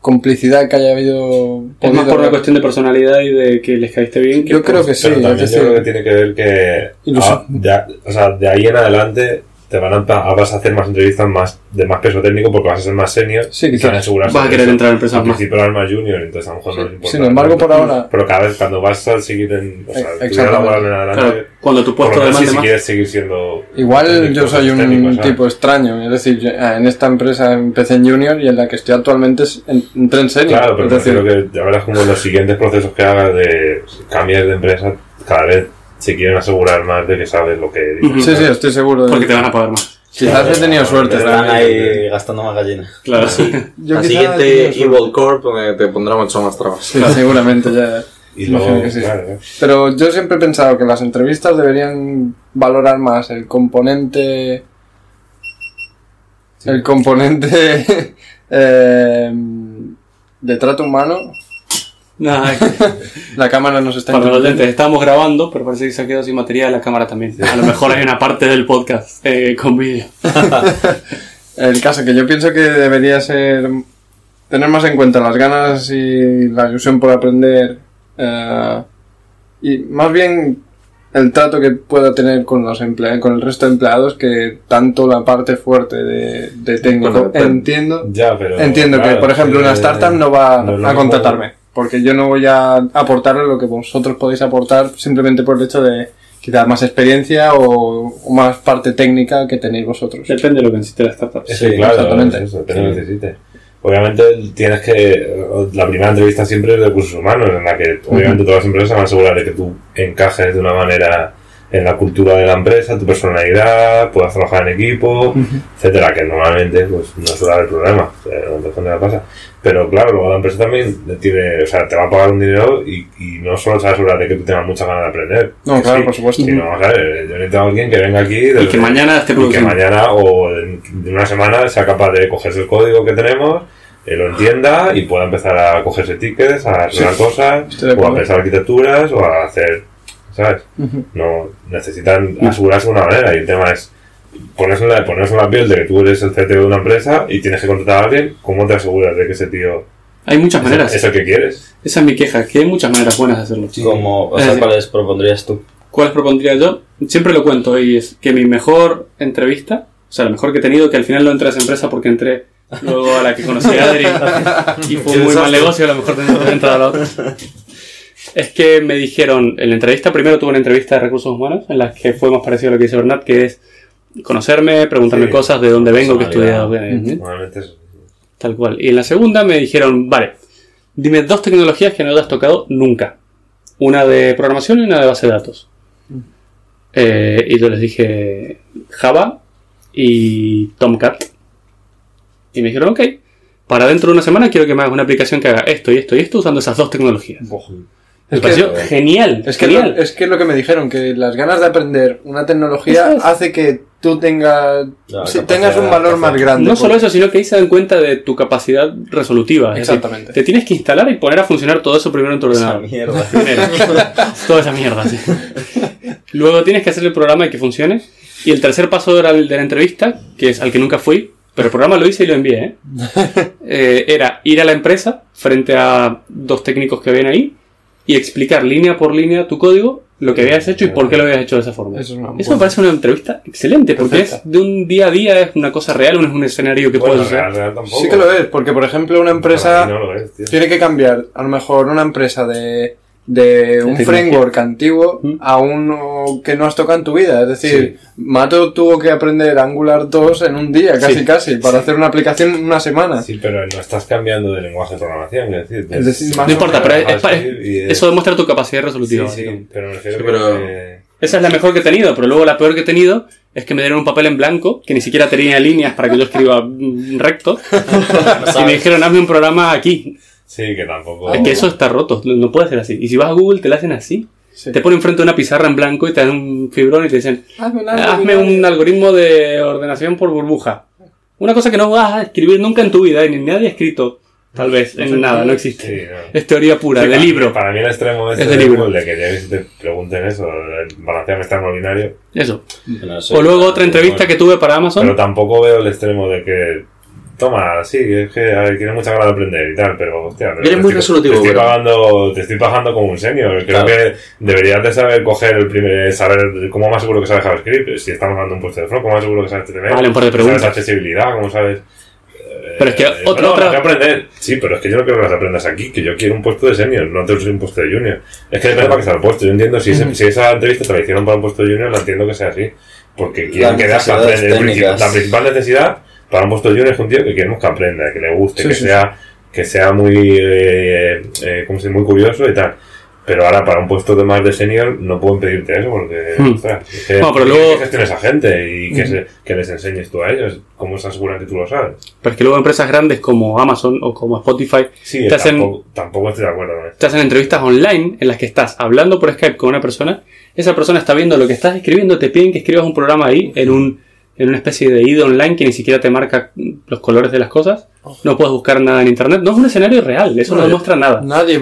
complicidad que haya habido. Es más por una haber. cuestión de personalidad y de que les caíste bien. Yo creo que sí, Pero también yo creo que tiene que ver que ah, de, o sea, de ahí en adelante te van a, a- vas a hacer más entrevistas más de más peso técnico porque vas a ser más senior Sí, quizás. Vas a querer eso. entrar en empresas más. más junior, entonces a lo mejor no les importa. Sin embargo, por ahora. Pero cada vez cuando vas a seguir en o sea, en adelante, Claro, cuando tu puesto menos si, quieres seguir siendo Igual técnico, yo soy un tipo extraño, es decir, yo- ah, en esta empresa empecé en junior y en la que estoy actualmente es en- entré en senior. Claro, pero es decir, que ya verás como los siguientes procesos que hagas de cambiar de empresa, cada vez se quieren asegurar más de que sabes lo que dices. Sí, sí, estoy seguro. de- Porque te van a pagar más. Quizás he tenido suerte. Están ahí gastando más gallina. Claro. Yo La quizás he siguiente. Evil Corp te pondrá mucho más trabas. Sí, seguramente ya. Y luego, que sí. claro. Pero yo siempre he pensado que las entrevistas deberían valorar más el componente. El componente eh, de trato humano. Nada, La cámara nos está para los oyentes, estábamos grabando, pero parece que se ha quedado sin material la cámara también. A lo mejor hay una parte del podcast eh, con vídeo. El caso que yo pienso que debería ser. tener más en cuenta las ganas y la ilusión por aprender. eh, y más bien el trato que pueda tener con los emplea- con el resto de empleados que tanto la parte fuerte de, de técnico. Pero- Entiendo. Ya, pero. Entiendo que, por ejemplo, una startup no va no a mismo- contratarme, porque yo no voy a aportarle lo que vosotros podéis aportar simplemente por el hecho de quizás más experiencia o, o más parte técnica que tenéis vosotros. Depende de lo que necesite la startup. Eso, Sí, claro, exactamente. es eso, depende de lo que necesites. Obviamente tienes que. La primera entrevista siempre es de recursos humanos, en la que obviamente todas las empresas van a asegurar de que tú encajes de una manera en la cultura de la empresa, tu personalidad, puedas trabajar en equipo, etcétera, que normalmente pues no suele haber problema, la pasa. Pero claro, luego la empresa también tiene, o sea, te va a pagar un dinero y, y no solo se va a asegurar de que tú tengas muchas ganas de aprender. No, claro, sí, por supuesto. sino, vamos a ver, yo necesito a alguien que venga aquí Y que mañana esté y que produciendo. mañana o en una semana sea capaz de cogerse el código que tenemos, eh, lo entienda y pueda empezar a cogerse tickets, a arreglar cosas, o a pensar arquitecturas, o a hacer, ¿sabes? No necesitan asegurarse de una manera y el tema es ponerse en, la, ponerse en la piel de que tú eres el CTO de una empresa y tienes que contratar a alguien, ¿cómo te aseguras de que ese tío Hay muchas es, maneras. es el que quieres? Esa es mi queja, que hay muchas maneras buenas de hacerlo. Como, o sea, ¿cuáles propondrías tú? ¿Cuáles propondría yo? Siempre lo cuento y es que mi mejor entrevista, o sea, la mejor que he tenido, que al final no entré a esa empresa porque entré luego a la que conocí a Adri y fue un muy mal negocio, a lo mejor tendría que haber entrado a la otra. Es que me dijeron, en la entrevista, primero tuve una entrevista de recursos humanos, en la que fue más parecido a lo que dice Bernat, que es conocerme, preguntarme Sí. cosas de dónde vengo, qué he estudiado, es... tal cual. Y en la segunda me dijeron, vale, dime dos tecnologías que no te has tocado nunca. Una de programación y una de base de datos. Eh, y yo les dije Java y Tomcat. Y me dijeron, ok, para dentro de una semana quiero que me hagas una aplicación que haga esto y esto y esto usando esas dos tecnologías. Es pareció que- genial. Es que, genial. lo, es que lo que me dijeron, que las ganas de aprender una tecnología es. hace que tú capacidad tengas un valor más grande. No solo por- eso, sino que ahí se dan cuenta de tu capacidad resolutiva. Decir, Exactamente. te tienes que instalar y poner a funcionar todo eso primero en tu Esa ordenador. mierda. Primero. Toda esa mierda, sí. Luego tienes que hacer el programa y que funcione. Y el tercer paso era el de la entrevista, que es al que nunca fui, pero el programa lo hice y lo envié. ¿eh? Eh, era ir a la empresa frente a dos técnicos que ven ahí y explicar línea por línea tu código, lo que habías hecho y por qué lo habías hecho de esa forma. Eso es una Eso me parece una entrevista excelente, porque Perfecta. es de un día a día, es una cosa real, no es un escenario que Bueno, puedes usar. real, real tampoco. Sí que lo es, porque por ejemplo una empresa no es, tiene que cambiar, a lo mejor una empresa de, de un framework antiguo Mm. a uno que no has tocado en tu vida. Es decir, Mato tuvo que aprender Angular 2 en un día, casi Sí. casi, para hacer una aplicación en una semana. Sí, pero no estás cambiando de lenguaje de programación, es decir. Es decir, más No importa, pero es- es eso demuestra tu capacidad resolutiva. Sí, sí, pero me refiero Sí, que- pero- que... Esa es la mejor que he tenido, pero luego la peor que he tenido es que me dieron un papel en blanco que ni siquiera tenía líneas para que yo escriba recto. y me dijeron, hazme un programa aquí. Sí, que tampoco... Es que eso está roto, no puede ser así. Y si vas a Google, te lo hacen así. Sí. Te ponen frente a una pizarra en blanco y te dan un fibrón y te dicen, Hazme un hazme un algoritmo de ordenación por burbuja. Una cosa que no vas a escribir nunca en tu vida, y ni nadie ha escrito, tal vez, en nada, no existe. Sí, no. Es teoría pura, Sí, de libro. Para mí el extremo este Es de de libro. Google, de que llegues y te pregunten eso, el balancear binario, Eso. Bueno, eso O luego ya- otra entrevista que tuve para Amazon. pero tampoco veo el extremo de que toma, sí, es que a ver, tienes mucha ganas de aprender y tal, pero hostia, pero Eres te muy estoy- resolutivo, Te estoy, pero- pagando, te estoy pagando como un senior. Creo Claro. que deberías de saber coger el primer, saber cómo más seguro que sabes JavaScript, si estamos dando un puesto de front, cómo más seguro que sabes HTML, Vale, un par de cómo preguntas. sabes accesibilidad, cómo sabes... eh, Pero es que eh, otra- no, otra- aprender. Sí, pero es que yo no quiero que las aprendas aquí, que yo quiero un puesto de senior, no te un puesto de junior. Es que depende para qué sea el puesto. Yo entiendo, si, ese- si esa entrevista te la hicieron para un puesto de junior, la entiendo que sea así. Porque quieren que técnicas. La principal necesidad para un puesto de junior es un tío que queremos que aprenda, que le guste, Sí, que sí, sea que sea muy eh, eh, ¿cómo se dice? muy curioso y tal. Pero ahora para un puesto de más de senior no pueden pedirte eso porque Hmm. ostras, es que, No, pero que- luego- que gestiones a gente y que, se- que les enseñes tú a ellos. ¿Cómo se aseguran que tú lo sabes? Pero es que luego empresas grandes como Amazon o como Spotify Sí, Te hacen- tampoco, tampoco estoy de acuerdo con esto. te hacen entrevistas online en las que estás hablando por Skype con una persona, esa persona está viendo lo que estás escribiendo, te piden que escribas un programa ahí en un en una especie de IDE online que ni siquiera te marca los colores de las cosas, no puedes buscar nada en internet, no es un escenario real, eso no Vale. demuestra nada. Nadie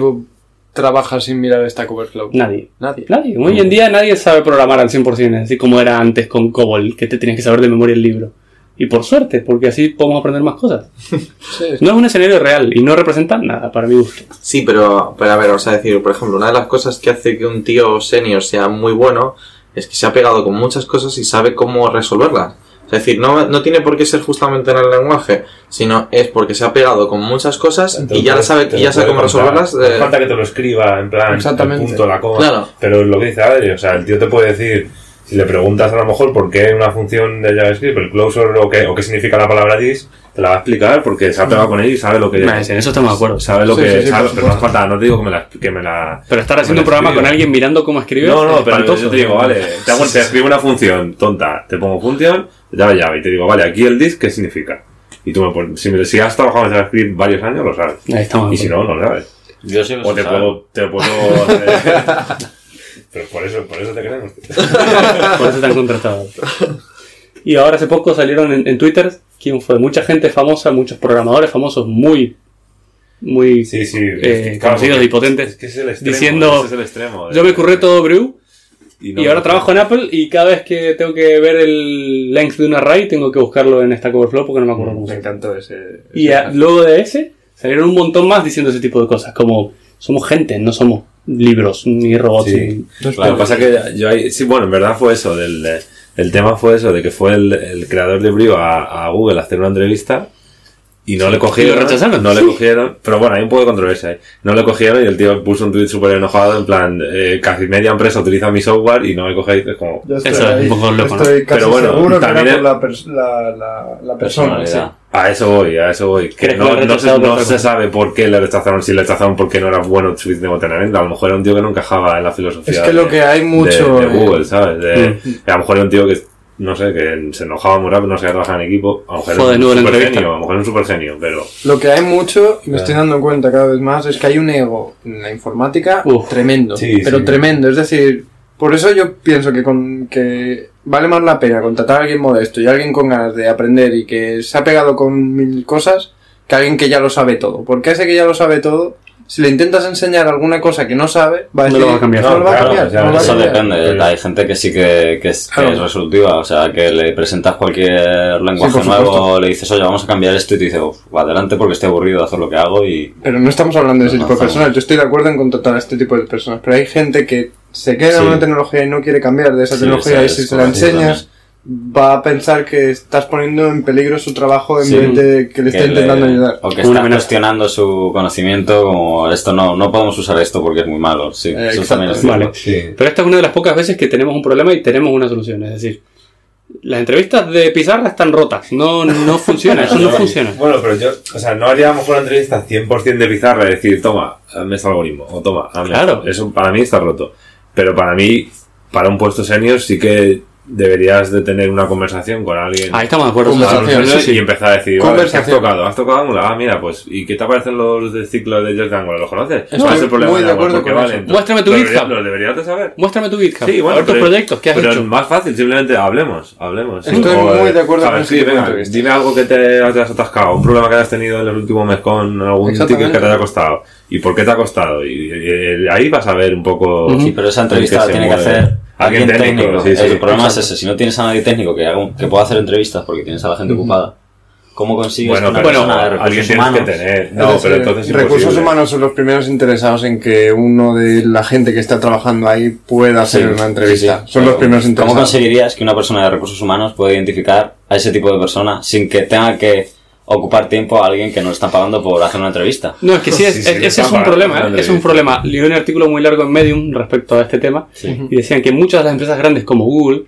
trabaja sin mirar Stack Overflow. Nadie. Nadie. Nadie. Hoy en día nadie sabe programar al 100%, así como era antes con COBOL, que te tenías que saber de memoria el libro. Y por suerte, porque así podemos aprender más cosas. Sí, No es un escenario real y no representa nada para mi gusto. Sí, pero, pero a ver, vamos a decir, por ejemplo, una de las cosas que hace que un tío senior sea muy bueno es que se ha pegado con muchas cosas y sabe cómo resolverlas. Es decir, no, no tiene por qué ser justamente en el lenguaje, sino es porque se ha pegado con muchas cosas y ya, la sabe, y ya sabe cómo contar. resolverlas. No hace eh, falta que te lo escriba en plan, Exactamente. el punto, la coma. Claro. Pero lo que dice Adri, o sea, el tío te puede decir, si le preguntas a lo mejor por qué una función de JavaScript, el closure o qué, o qué significa la palabra this, te la va a explicar porque se ha pegado con él y sabe lo que Nah, en eso estamos de acuerdo. Sabe lo Sí, que. sí, sí, sabe, por pero no hace falta, no te digo que me la. Que me la Pero estar haciendo un programa con alguien mirando cómo escribes No, no, pero yo te digo, vale, te, hago- te escribo una función tonta, te pongo función, llave llave, y te digo, vale, aquí el this, ¿qué significa? Y tú me pones, si, me- si has trabajado en JavaScript varios años, lo sabes. Ahí estamos. de Y si no, no lo sabes. Yo sí O te puedo, te puedo hacer- Pero por eso, por eso te queremos. Por eso te han contratado. Y ahora hace poco salieron en, en Twitter, ¿quién fue? Mucha gente famosa, muchos programadores famosos muy, muy Sí, sí. eh, claro, conocidos y potentes. Es que es el extremo. diciendo, ese es el extremo. Yo me curré todo Brew no- y ahora trabajo en Apple y cada vez que tengo que ver el length de un array tengo que buscarlo en Stack Overflow porque no me acuerdo cómo Me encantó ese. Y ese a- caso. luego de ese salieron un montón más diciendo ese tipo de cosas, como somos gente, no somos libros ni robots. Sí. ni- Lo que pasa es que yo ahí, sí, bueno, en verdad fue eso, del, eh, el tema fue eso, de que fue el, el creador de Brio a, a Google a hacer una entrevista y no le cogieron. ¿Y lo rechazaron? No le Sí. cogieron, pero bueno, hay un poco de controversia ahí. No le cogieron y el tío puso un tweet súper enojado en plan, eh, casi media empresa utiliza mi software y no me cogéis, es como... Yo estoy, Eso es un poco loco, ¿no? estoy casi Pero bueno, seguro que también era es- por la, pers- la, la, la persona. A eso voy, a eso voy. Que ¿Crees que no, lo no, se, no sabe por qué le rechazaron, si le rechazaron porque no era bueno suficientemente A lo mejor era un tío que no encajaba en la filosofía. Es que lo de- que hay mucho. de, de eh, Google, ¿sabes? De, Mm. A lo mejor era un tío que no sé, que se enojaba rápido, no sabía trabajar en equipo. A lo mejor Fue es un super entrevista. genio, a lo mejor es un super genio, pero Lo que hay mucho, y me estoy dando cuenta cada vez más, es que hay un ego en la informática Uf. tremendo. Sí, pero sí. tremendo. Es decir, por eso yo pienso que, con, que vale más la pena contratar a alguien modesto y a alguien con ganas de aprender y que se ha pegado con mil cosas que alguien que ya lo sabe todo. Porque ese que ya lo sabe todo, si le intentas enseñar alguna cosa que no sabe, va a No decir, lo va a cambiar. No lo va a Claro, cambiar. o sea, no lo va a Eso depende, Pero- hay gente que sí que, que es, que Claro. es resolutiva, o sea, que le presentas cualquier lenguaje nuevo, le dices, oye, vamos a cambiar esto y te dice, "Uf, adelante porque estoy aburrido de hacer lo que hago y... Pero no estamos hablando de ese No, tipo de personas. Yo estoy de acuerdo en contratar a este tipo de personas. Pero hay gente que se queda Sí. en una tecnología y no quiere cambiar de esa Sí, tecnología. Y si se la enseñas, va a pensar que estás poniendo en peligro su trabajo en Sí. vez de que le está que intentando le- ayudar. O que Una está cuestionando su conocimiento como, esto no, no podemos usar esto porque es muy malo. Sí, Eh, eso también es. Vale. sí. Pero esta es una de las pocas veces que tenemos un problema y tenemos una solución. Es decir, las entrevistas de pizarra están rotas. No, no funciona, eso no funciona. Bueno, pero yo, o sea, no haría a lo mejor una entrevista 100% de pizarra y decir, toma, hazme este algoritmo, o toma, hazme Claro. esto. Eso para mí está roto. Pero para mí, para un puesto senior, sí que deberías de tener una conversación con alguien. Ahí estamos de acuerdo. Conversación, sí. y empezar a decir, vale, ¿qué has tocado? ¿Has tocado Angular? Ah, mira, pues, ¿y qué te parecen los de ciclo de Just Angular? ¿Los conoces? ¿Cuál es el problema muy de acuerdo ¿Por qué con va eso. lento? Muéstrame tu GitHub. deberías- Los deberías de saber. Muéstrame tu GitHub. Sí, bueno, a ver tus pero- proyectos que has pero hecho. es más fácil, simplemente hablemos, hablemos. Estoy O, muy de acuerdo a con sí, venga, dime algo que te hayas atascado, un problema que hayas tenido en el último mes con algún ticket que te haya costado. ¿Y por qué te ha costado? Y, y- y ahí vas a ver un poco... Sí, pero esa entrevista en la qué tiene que hacer Alguien técnico, sí, sí. el problema Exacto. es ese, si no tienes a nadie técnico que, haga un- que pueda hacer entrevistas porque tienes a la gente ocupada, ¿cómo consigues Bueno, una pero persona de alguien recursos tienes humanos... que tener. Es No, decir, pero entonces es recursos imposible. humanos son los primeros interesados en que uno de la gente que está trabajando ahí pueda hacer Sí, una entrevista. sí, sí. Son los primeros ¿Cómo interesados. conseguirías que una persona de recursos humanos pueda identificar a ese tipo de persona sin que tenga que ocupar tiempo a alguien que no le está pagando por hacer una entrevista? No, es que sí, es- Sí, sí, es- le ese es un problema, ¿eh? es un problema. Leí un artículo muy largo en Medium respecto a este tema y decían que muchas de las empresas grandes como Google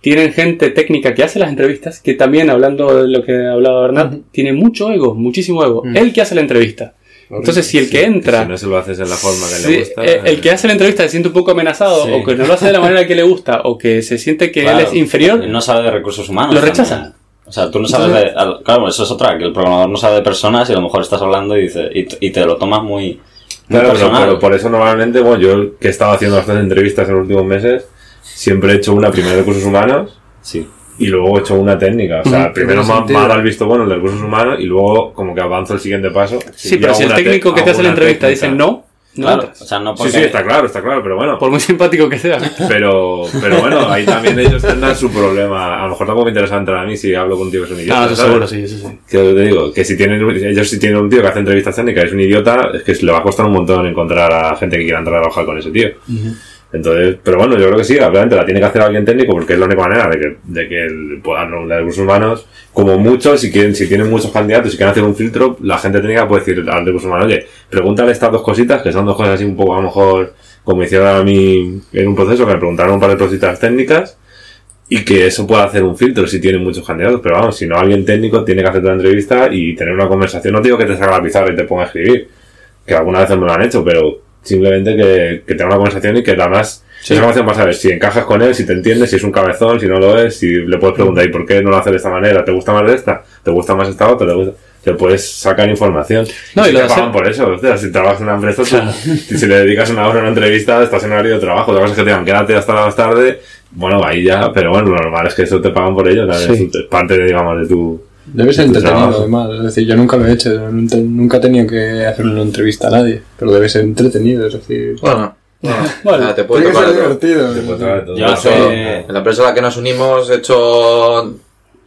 tienen gente técnica que hace las entrevistas, que también, hablando de lo que hablaba Bernard, tiene mucho ego, muchísimo ego. Él que hace la entrevista. Entonces, si el que entra... Si no se lo haces en la forma que le gusta... eh, el que hace la entrevista se siente un poco amenazado Sí. o que no lo hace de la manera que le gusta o que se siente que Claro, él es inferior. no sabe de recursos humanos. Lo también. rechaza. O sea, tú no sabes de... al- Claro, eso es otra, que el programador no sabe de personas y a lo mejor estás hablando y, dice, y, te lo tomas muy, muy Claro, pero, personal. pero por eso normalmente, bueno, yo que he estado haciendo bastantes entrevistas en los últimos meses, siempre he hecho una primera de recursos humanos Sí. y luego he hecho una técnica. O sea, primero me ha- dado el visto bueno el de recursos humanos y luego como que avanzo el siguiente paso. Sí, pero si el técnico que te hace la entrevista técnica. dice no, no claro, entras. o sea, no Sí, porque... sí, está claro, está claro, pero bueno. Por muy simpático que sea. Pero, pero bueno, ahí también ellos tendrán su problema. A lo mejor tampoco me interesa entrar a mí si hablo contigo que es un idiota. No, eso ¿sabes? seguro, sí, eso sí. Que te digo, que si tienen, ellos si tienen un tío que hace entrevistas técnicas y es un idiota, es que le va a costar un montón encontrar a gente que quiera entrar a trabajar con ese tío. Entonces, pero bueno, yo creo que sí, obviamente la tiene que hacer alguien técnico porque es la única manera de que, de que los de recursos humanos, como muchos, si quieren, si tienen muchos candidatos y quieren hacer un filtro, la gente técnica puede decir al recursos humanos, oye, pregúntale estas dos cositas, que son dos cosas así un poco a lo mejor, como hicieron a mí en un proceso, que me preguntaron un par de cositas técnicas, y que eso pueda hacer un filtro si tienen muchos candidatos, pero vamos, si no alguien técnico tiene que hacer la entrevista y tener una conversación. No digo que te saque la pizarra y te ponga a escribir, que algunas veces me lo han hecho, pero simplemente que, que tenga una conversación y que además esa conversación vas a ver si encajas con él, si te entiendes, si es un cabezón, si no lo es, si le puedes preguntar, ¿y por qué no lo hace de esta manera? ¿Te gusta más de esta? ¿Te gusta más esta otra? ¿Te gusta? Te puedes sacar información. No, y lo te pagan por eso. O sea, si trabajas en una empresa, tú- si, si le dedicas una hora a una entrevista, estás en horario de trabajo. Otra cosa es que te digan, quédate hasta más tarde. Bueno, ahí ya, pero bueno, lo normal es que eso te pagan por ello. Sí. Es parte, digamos, de tu. Debe ser Tu entretenido, trabajo. además. Es decir, yo nunca lo he hecho. nunca- Nunca he tenido que hacer una entrevista a nadie. Pero debe ser entretenido, es decir. Bueno, Bueno, te ser de todo. divertido. te puede traer todo. Yo hace- en la empresa a la que nos unimos he hecho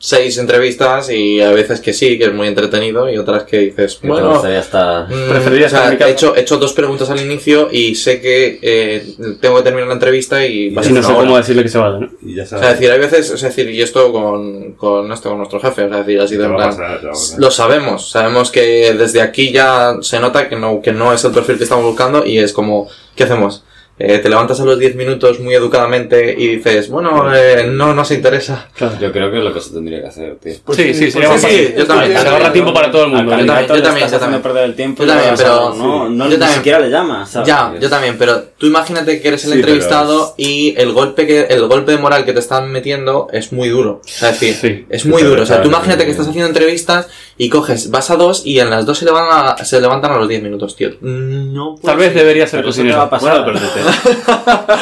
seis entrevistas y a veces que sí, que es muy entretenido y otras que dices, te bueno, mm, Preferiría o sea, casa. he hecho, he hecho dos preguntas al inicio y sé que eh, tengo que terminar la entrevista y si ser no sé hora. cómo decirle que se vaya, ¿no? Y ya O sea, decir, hay veces, es decir, y esto con, con esto, con nuestro jefe, o sea, decir, así de plan, pasar. lo sabemos, sabemos que desde aquí ya se nota que no, que no es el perfil que estamos buscando y es como, ¿qué hacemos? Eh, te levantas a los 10 minutos muy educadamente y dices, bueno, eh, no nos interesa. Claro. Yo creo que es lo que se tendría que hacer, tío. Pues sí, sí, sí, sí, yo también. Se ahorra tiempo para todo el mundo. Al Yo también, yo le también, yo también. perder el tiempo Yo también, pero- no, no, yo ni también. siquiera le llamas, ¿sabes? Ya, yo también, pero tú imagínate que eres el entrevistado y el golpe que el golpe de moral que te están metiendo es muy duro. O sea, es decir, Sí. es muy duro. O sea, tú imagínate que estás haciendo entrevistas y coges, vas a dos y en las dos se levantan a, se levantan a los 10 minutos, tío. No puede Tal vez debería ser Pero eso te va a cocinero. Bueno, pero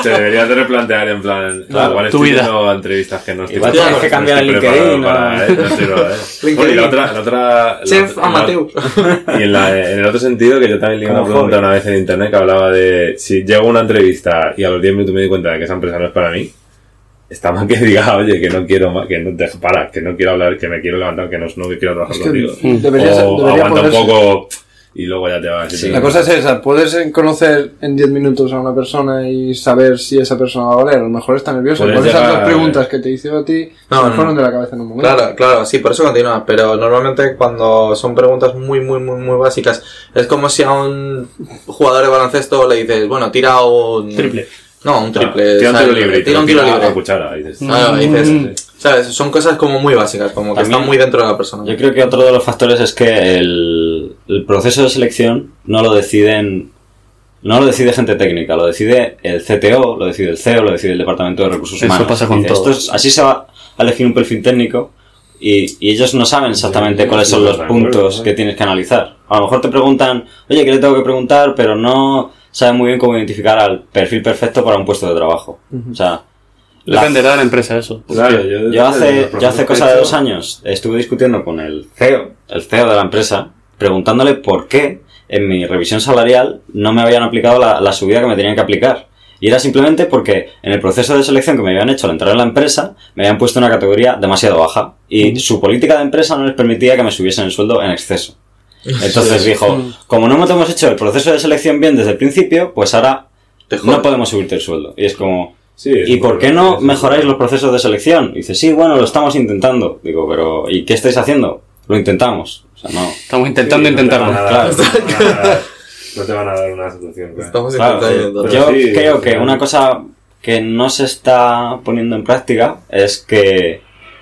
te, deberías de replantear en plan. Claro, igual estoy vida. yendo a entrevistas que no estoy Igual tienes que cambiar el LinkedIn, para, eh, no eh. LinkedIn. Bueno, y la otra. La otra la- Chef la- amateur. Y en, la- en el otro sentido, que yo también leí una pregunta una vez en internet que hablaba de si llego a una entrevista y a los 10 minutos me di cuenta de que esa empresa no es para mí, está mal que diga, oye, que no quiero más, que no te para, que no quiero hablar, que me quiero levantar, que no, no quiero trabajar Es que contigo. o debería aguanta un poco y luego ya te vas. Sí. La cosa es esa, puedes conocer en 10 minutos a una persona y saber si esa persona va a valer. A lo mejor está nerviosa. Puedes Igual esas dos preguntas que te hizo a ti No, se no. fueron de la cabeza en un momento. Claro, claro, sí, por eso continúa. Pero normalmente cuando son preguntas muy, muy, muy, muy básicas, es como si a un jugador de baloncesto le dices, bueno, tira un... Triple. No, un triple. Tira un tiro libre. Tira un tiro a libre. cuchara. dices, Ah, dices, Mm. ¿sabes? Son cosas como muy básicas, como que También- están muy dentro de la persona. Yo creo que otro de los factores es que el, el proceso de selección no lo deciden no lo decide gente técnica, lo decide el CTO, lo decide el CEO, lo decide el Departamento de Recursos Eso Humanos. pasa con Dice, todo. esto es- así se va a elegir un perfil técnico y, y ellos no saben exactamente Sí, cuáles son los puntos que tienes que analizar. A lo mejor te preguntan, oye, ¿qué le tengo que preguntar? Pero no saben muy bien cómo identificar al perfil perfecto para un puesto de trabajo. O sea, la- Dependerá de la empresa eso. Claro, yo, yo hace, yo hace cosa de dos años estuve discutiendo con el CEO, el CEO de la empresa, preguntándole por qué en mi revisión salarial no me habían aplicado la, la subida que me tenían que aplicar. Y era simplemente porque en el proceso de selección que me habían hecho al entrar en la empresa, me habían puesto una categoría demasiado baja. Y su política de empresa no les permitía que me subiesen el sueldo en exceso. Entonces dijo, como no hemos hecho el proceso de selección bien desde el principio, pues ahora no podemos subirte el sueldo. Y es como, Sí, es ¿Y por qué no mejoráis los procesos de selección? Dice, sí, bueno, lo estamos intentando. Digo, pero ¿y qué estáis haciendo? Lo intentamos. O sea, no. Estamos intentando Sí, no te intentarlo. dar- No te van a dar- no te van a dar una solución. claro. Estamos Claro, intentando. yo sí, creo que una cosa que no se está poniendo en práctica es que,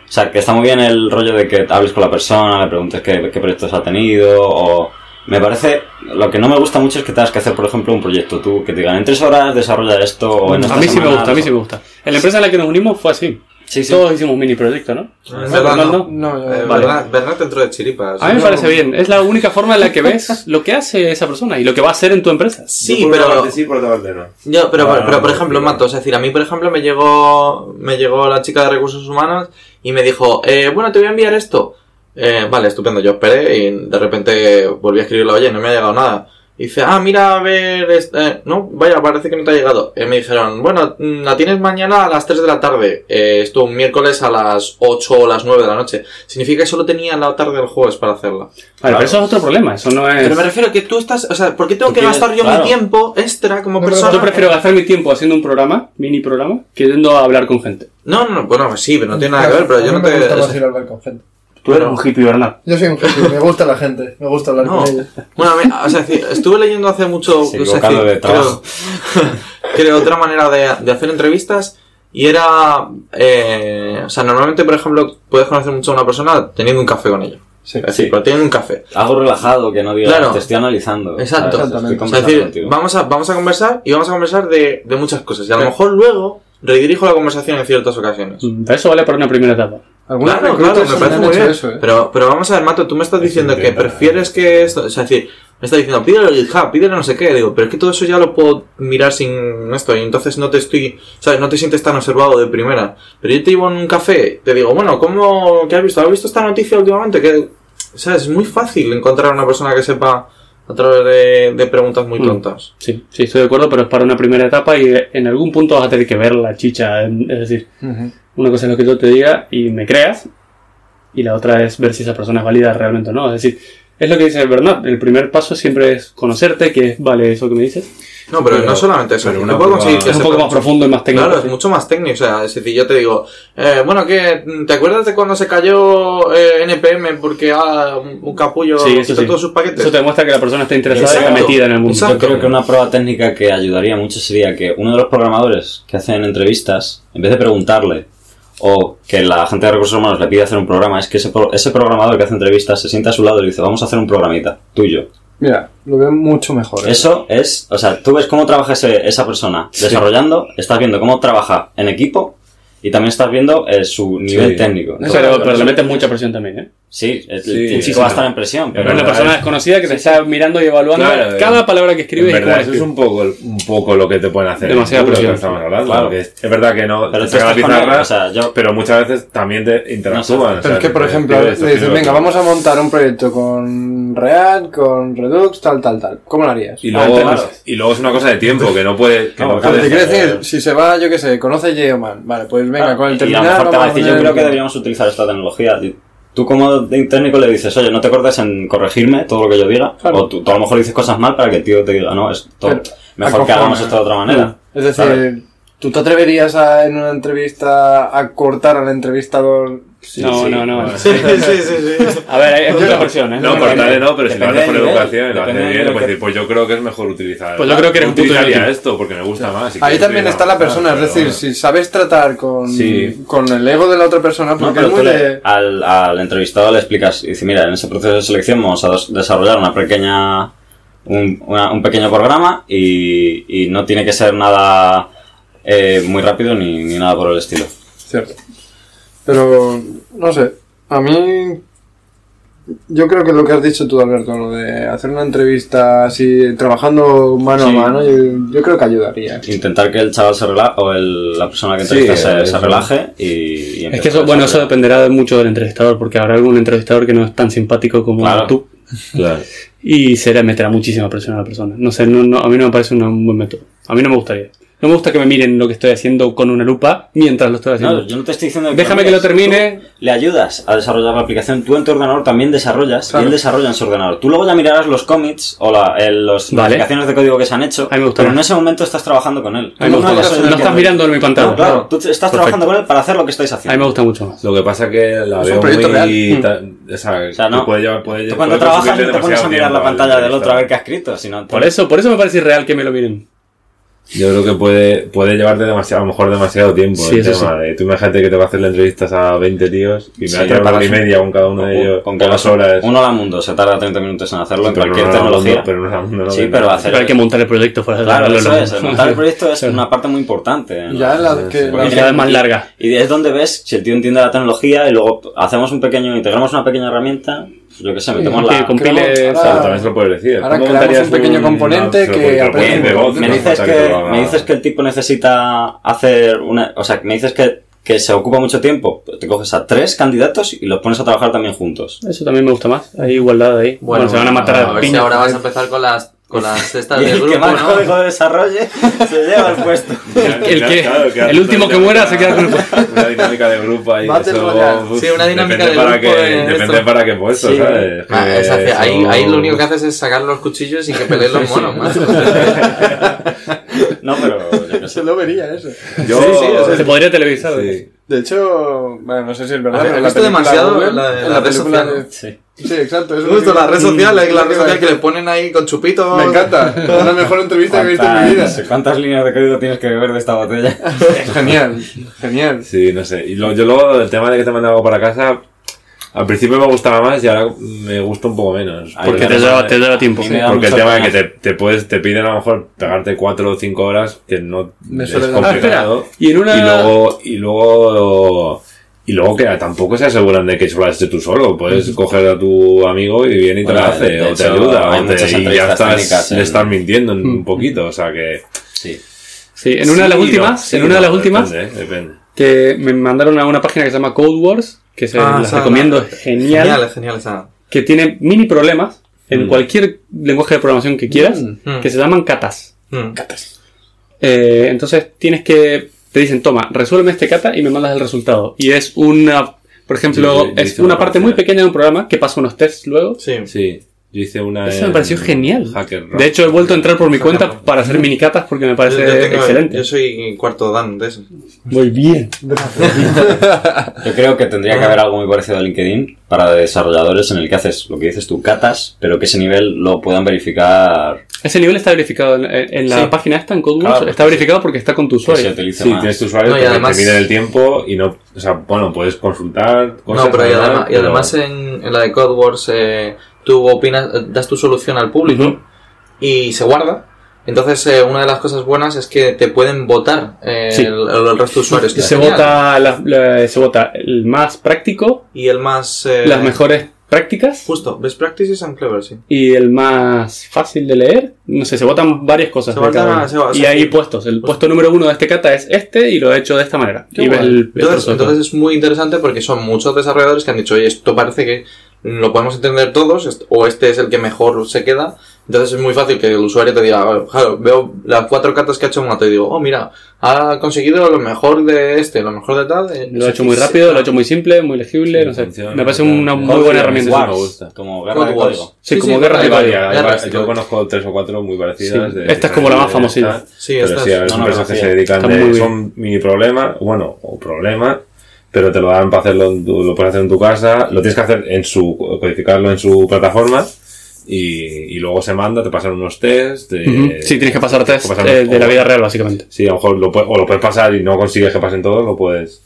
o sea, que está muy bien el rollo de que hables con la persona, le preguntes qué, qué proyectos ha tenido, o me parece, lo que no me gusta mucho es que tengas que hacer, por ejemplo, un proyecto tú, que te digan en tres horas desarrolla esto, o en A mí sí me gusta, a mí sí me gusta. En la empresa en la que nos unimos fue así. Sí, sí. Todos hicimos mini proyectos, ¿no? Verdad, Fernando? no. No, Eh, Vale. Bernat, Bernat entró de chiripas. A mí me parece bien. Es la única forma en la que ves lo que hace esa persona y lo que va a hacer en tu empresa. Sí, Yo por pero... parte sí, por otra parte no. Yo, pero, Ah, pero por no, ejemplo, sí, Mato, es decir, a mí, por ejemplo, me llegó, me llegó la chica de recursos humanos y me dijo, eh, bueno, te voy a enviar esto. Eh, vale, estupendo, yo esperé y de repente volví a escribirle, oye, no me ha llegado nada. Y dice, ah, mira, a ver, eh, no, vaya, parece que no te ha llegado. Y me dijeron, bueno, mm, la tienes mañana a las 3 de la tarde. Eh, esto un miércoles a las 8 o las 9 de la noche. Significa que solo tenía la tarde del jueves para hacerla. Vale, pero eso es otro problema. Eso no es. Pero me refiero a que tú estás, o sea, ¿por qué tengo que gastar yo claro. mi tiempo extra como No, persona? Yo prefiero gastar mi tiempo haciendo un programa, mini programa, que yendo a hablar con gente. No, no, no, bueno, sí, pero no tiene nada que ver, pero yo no me te... gusta o más sea, ir a hablar con gente. Tú eres un hippie, Bernat. Yo soy un hippie, me gusta la gente, me gusta hablar No. con ellos. Bueno, a mí- o sea, estuve leyendo hace mucho... Se o sea, de creo, creo otra manera de, de hacer entrevistas y era... eh, o sea, normalmente, por ejemplo, puedes conocer mucho a una persona teniendo un café con ella. Sí. Es Sí. pero teniendo un café. Algo relajado, que no digas, Claro. te estoy analizando. Exacto. Exactamente. O sea, es decir, vamos a, vamos a conversar y vamos a conversar de, de muchas cosas. Y a lo mejor luego redirijo la conversación en ciertas ocasiones. Pero eso vale para una primera etapa. Algunos Claro, claro, me parece muy bien. eso, ¿eh? pero, pero vamos a ver, Mato, tú me estás diciendo que prefieres que esto. O sea, es decir, me estás diciendo, pídele el GitHub, pídele no sé qué. Digo, pero es que todo eso ya lo puedo mirar sin esto. Y entonces no te estoy. ¿Sabes? No te sientes tan observado de primera. Pero yo te llevo en un café, te digo, bueno, ¿cómo. ¿Qué has visto? ¿Has visto esta noticia últimamente? Que. ¿Sabes? Es muy fácil encontrar a una persona que sepa a través de, de preguntas muy Mm. tontas. Sí, sí, estoy de acuerdo, pero es para una primera etapa y en algún punto vas a tener que ver la chicha. Es decir, una cosa es lo que yo te diga y me creas, y la otra es ver si esa persona es válida realmente o no. Es decir, es lo que dice Bernat, el primer paso siempre es conocerte, que es, vale, eso que me dices, No, pero, Pero- no solamente eso. conseguir que Es un poco más mucho- profundo y más técnico. Claro, es mucho más técnico. O sea, es decir, yo te digo, eh, bueno, que ¿te acuerdas de cuando se cayó eh, NPM porque ah, un, capullo Sí, eso quitó sí. todos sus paquetes? Eso te demuestra que la persona está interesada y está metida en el mundo. Exacto. Yo creo que una prueba técnica que ayudaría mucho sería que uno de los programadores que hacen entrevistas, en vez de preguntarle o que la gente de recursos humanos le pide hacer un programa, es que ese, pro- ese programador que hace entrevistas se sienta a su lado y le dice, vamos a hacer un programita tuyo. Mira, lo veo mucho mejor. ¿eh? Eso es, o sea, tú ves cómo trabaja ese- esa persona desarrollando, estás viendo cómo trabaja en equipo y también estás viendo eh, su nivel Sí. técnico. Pero, pero le metes mucha presión también, ¿eh? Sí, el, Sí, el chico va a estar en presión, Pero es una persona es- desconocida que te está mirando y evaluando Claro, cada palabra que escribes cómo verdad, eso es un poco, un poco lo que te pueden hacer. Demasiada presión. que estamos hablando. Claro. porque es, es verdad que no Pero tú te saca la estás con él, pizarra, o sea, yo- pero muchas veces también te interactúan. o Pero sea, es que, por ejemplo, te- le dices, venga, vamos a montar un proyecto con React, con Redux, tal, tal, tal. ¿Cómo lo harías? Y luego, claro. y luego es una cosa de tiempo, que no puede... Que No, no te quiero decir, si se va, yo qué sé, conoce Geoman, vale, pues venga, Claro, con el y a terminal. lo mejor te va a decir, yo creo que deberíamos utilizar esta tecnología. Tú como técnico le dices, oye, no te cortes en corregirme todo lo que yo diga. Claro. O tú, tú a lo mejor dices cosas mal para que el tío te diga, no, es todo, Pero, mejor que hagamos esto de otra manera. Es decir, ¿sabes? ¿tú te atreverías a, en una entrevista a cortar al entrevistador? No, sí, no, no, bueno. Sí, sí, sí, sí. A ver, hay muchas versiones. No, cortarle no, pero si lo haces nivel, educación y lo haces bien, pues que- decir, pues yo creo que es mejor utilizar. Pues yo creo que eres un puto esto porque me gusta más. Ahí también está la persona, es decir, bueno. si sabes tratar con, Sí. con el ego de la otra persona, porque es muy le- de... al, al entrevistado le explicas, y dice, mira, en ese proceso de selección vamos a des- desarrollar una pequeña, un, una- un pequeño programa y, y no tiene que ser nada eh, muy rápido ni, ni nada por el estilo. Cierto. Pero, no sé, a mí... Yo creo que lo que has dicho tú, Alberto, lo de hacer una entrevista así, trabajando mano Sí. a mano, yo, yo creo que ayudaría. Intentar que el chaval se relaje, o el- la persona que Sí, entrevista se, se relaje y, y Es que eso, a bueno, eso dependerá de mucho del entrevistador, porque habrá algún entrevistador que no es tan simpático como Claro. tú Claro. y será meterá muchísima presión a la persona. No sé, no, no, a mí no me parece un buen método. A mí no me gustaría. No me gusta que me miren lo que estoy haciendo con una lupa mientras lo estoy haciendo. No, yo no te estoy diciendo Déjame que lo termine. Tú le ayudas a desarrollar la aplicación. Tú en tu ordenador también desarrollas Claro. y él desarrolla en su ordenador. Tú luego ya mirarás los commits o la, el- los Vale. modificaciones de código que se han hecho. A mí me gusta pero más. en ese momento estás trabajando con él. A mí me gusta no más. No que- estás mirando en mi pantalla. No, claro, tú Perfecto. estás trabajando con él para hacer lo que estáis A mí haciendo. me gusta mucho más. Lo que pasa que la Es un veo proyecto muy... real. ta- o sea, O sea, no. que puede llevar, puede, Tú cuando puede trabajas no te pones a mirar la pantalla del otro a ver qué ha escrito. Por eso, por eso me parece irreal que me lo miren. Yo creo que puede, puede llevarte demasiado, a lo mejor demasiado tiempo. Sí, el tema de, tú imagínate que te va a hacer las entrevistas a 20 tíos y me Sí, va a llevar hora y media con cada uno de ellos, con las horas. Uno al mundo se tarda 30 minutos en hacerlo en cualquier no al tecnología. mundo, pero no al mundo, no sí, pero hacer. Pero hay que montar el proyecto fuera de Claro, eso lo- es. el Montar el proyecto es una parte muy importante. ¿no? Ya la que... sí. la- Y cada vez más larga. Y es donde ves si el tío entiende la tecnología y luego hacemos un pequeño, integramos una pequeña herramienta, yo qué sé, metemos que la... compile- Creamos- O sea, ahora- también se lo puedes decir. ahora ¿Cómo creamos un pequeño componente que aprende me no dices que, me dices que el tipo necesita hacer una... O sea, me dices que, que se ocupa mucho tiempo, pues te coges a tres candidatos y los pones a trabajar también juntos. Eso también me gusta más. Hay igualdad ahí. Bueno, se van a matar a a, ver si ahora vas a empezar con las, con las cestas del el grupo, que más ¿no? código desarrolle se lleva el puesto. El, que, Claro, claro, el último que muera se queda con el Una dinámica de grupo ahí. Eso, uf, Sí, una dinámica depende de para grupo qué- en Depende esto. para qué puesto, Sí. ¿sabes? Ah, Que es hacia- ahí, eso- ahí lo único que haces es sacar los cuchillos y que peleen los monos, macho. No, pero yo sé. Se lo vería eso. Yo, Sí, sí, o sea, Se podría televisar. sí. De hecho, bueno, no sé si es verdad, ver, pero he en la película demasiado Google, la de en la red película de- Sí. Sí, exacto. eso es Justo la red social, la, es la red social que le ponen ahí con chupitos. Me encanta. Es la mejor entrevista que he visto en mi vida. ¿Cuántas, ¿Cuántas líneas de código tienes que beber de esta botella? Genial, genial. Sí, no sé. Y lo- yo luego, el tema de que te mandan algo para casa, al principio me gustaba más y ahora me gusta un poco menos. Porque te da- lleva, te lleva tiempo. da Porque el tema de que te, te puedes, te piden a lo mejor pegarte 4 o 5 horas, que no Me es dar- complicado. Ah, Y en una- y luego, y luego, y luego que tampoco se aseguran de que solo lo tú solo. Puedes coger a tu amigo y viene y te Bueno, lo hace, de- de o te ayuda, o te, y ya estás, mintiendo un poquito, o sea que... Sí. Sí, en una de las últimas, no, sí, en una de las últimas, Depende, depende. que me mandaron a una página que se llama Code Wars, que se Ah, las recomiendo, es genial, Genial, genial esa. que tiene mini problemas en Mm. cualquier lenguaje de programación que quieras, Mm. que se llaman katas. Mm. Eh, entonces tienes que, te dicen, toma, resuelve este kata y me mandas el resultado. Y es una, por ejemplo, Sí, sí, es una parte muy pequeña de un programa que pasa unos tests luego Sí. Sí. Yo hice una. Eso me pareció genial. Hacker Rock. De hecho, he vuelto a entrar por mi cuenta para hacer minicatas porque me parece Yo- yo tengo- excelente. Yo soy cuarto Dan de eso. Muy bien. Yo creo que tendría que haber algo muy parecido a LinkedIn para desarrolladores en el que haces lo que dices tú, catas, pero que ese nivel lo puedan verificar Ese nivel está verificado en, en la Sí. página esta, en CodeWars. Claro, está verificado porque está con tu se usuario. utilice Sí, más. tienes tu usuario No, y además- te mide el tiempo y no. O sea, bueno, puedes consultar cosas. No, pero y hablar, además, y además en, en la de Code Wars eh, tú opinas, das tu solución al público Ujú. y se guarda. Entonces, eh, una de las cosas buenas es que te pueden votar eh, Sí. el, el resto de usuarios. Se vota, la- la- se vota el más práctico, Y el más. eh, las mejores prácticas Justo, best practices and clever, sí. y el más fácil de leer. No sé, se votan varias cosas. Se de votan- cada uno. se va- y hay puestos. El puesto número uno de este kata es este y lo he hecho de esta manera. Y ves el, el entonces, entonces es muy interesante porque son muchos desarrolladores que han dicho, oye, esto parece que lo podemos entender todos, o este es el que mejor se queda. Entonces es muy fácil que el usuario te diga, "Ah, claro, veo las cuatro cartas que ha hecho Mato y digo, oh, mira, ha conseguido lo mejor de este, lo mejor de tal. eh, Lo ha sí, hecho muy sí, rápido, sí, lo ha hecho muy simple, muy legible, Sí, no sé. funciona, me parece una muy buena herramienta. sí. me gusta. como guerra de código. Sí, Sí, como sí, guerra de código. yo conozco tres o cuatro muy parecidas. Sí. de- Esta es como la más famosilla. tal. Sí, pero esta sí, es- no, no, empresas que se dedican de. Son mini problemas, bueno, o problemas, pero te lo dan para hacerlo, lo puedes hacer en tu casa, lo tienes que hacer en su, codificarlo en su plataforma. Y, y luego se manda, te pasan unos test. de-. Sí, tienes que pasar test que pasar eh, unos- de la vida real, básicamente. Sí, a lo mejor lo, puedes- o lo puedes pasar y no consigues que pasen todos, lo puedes.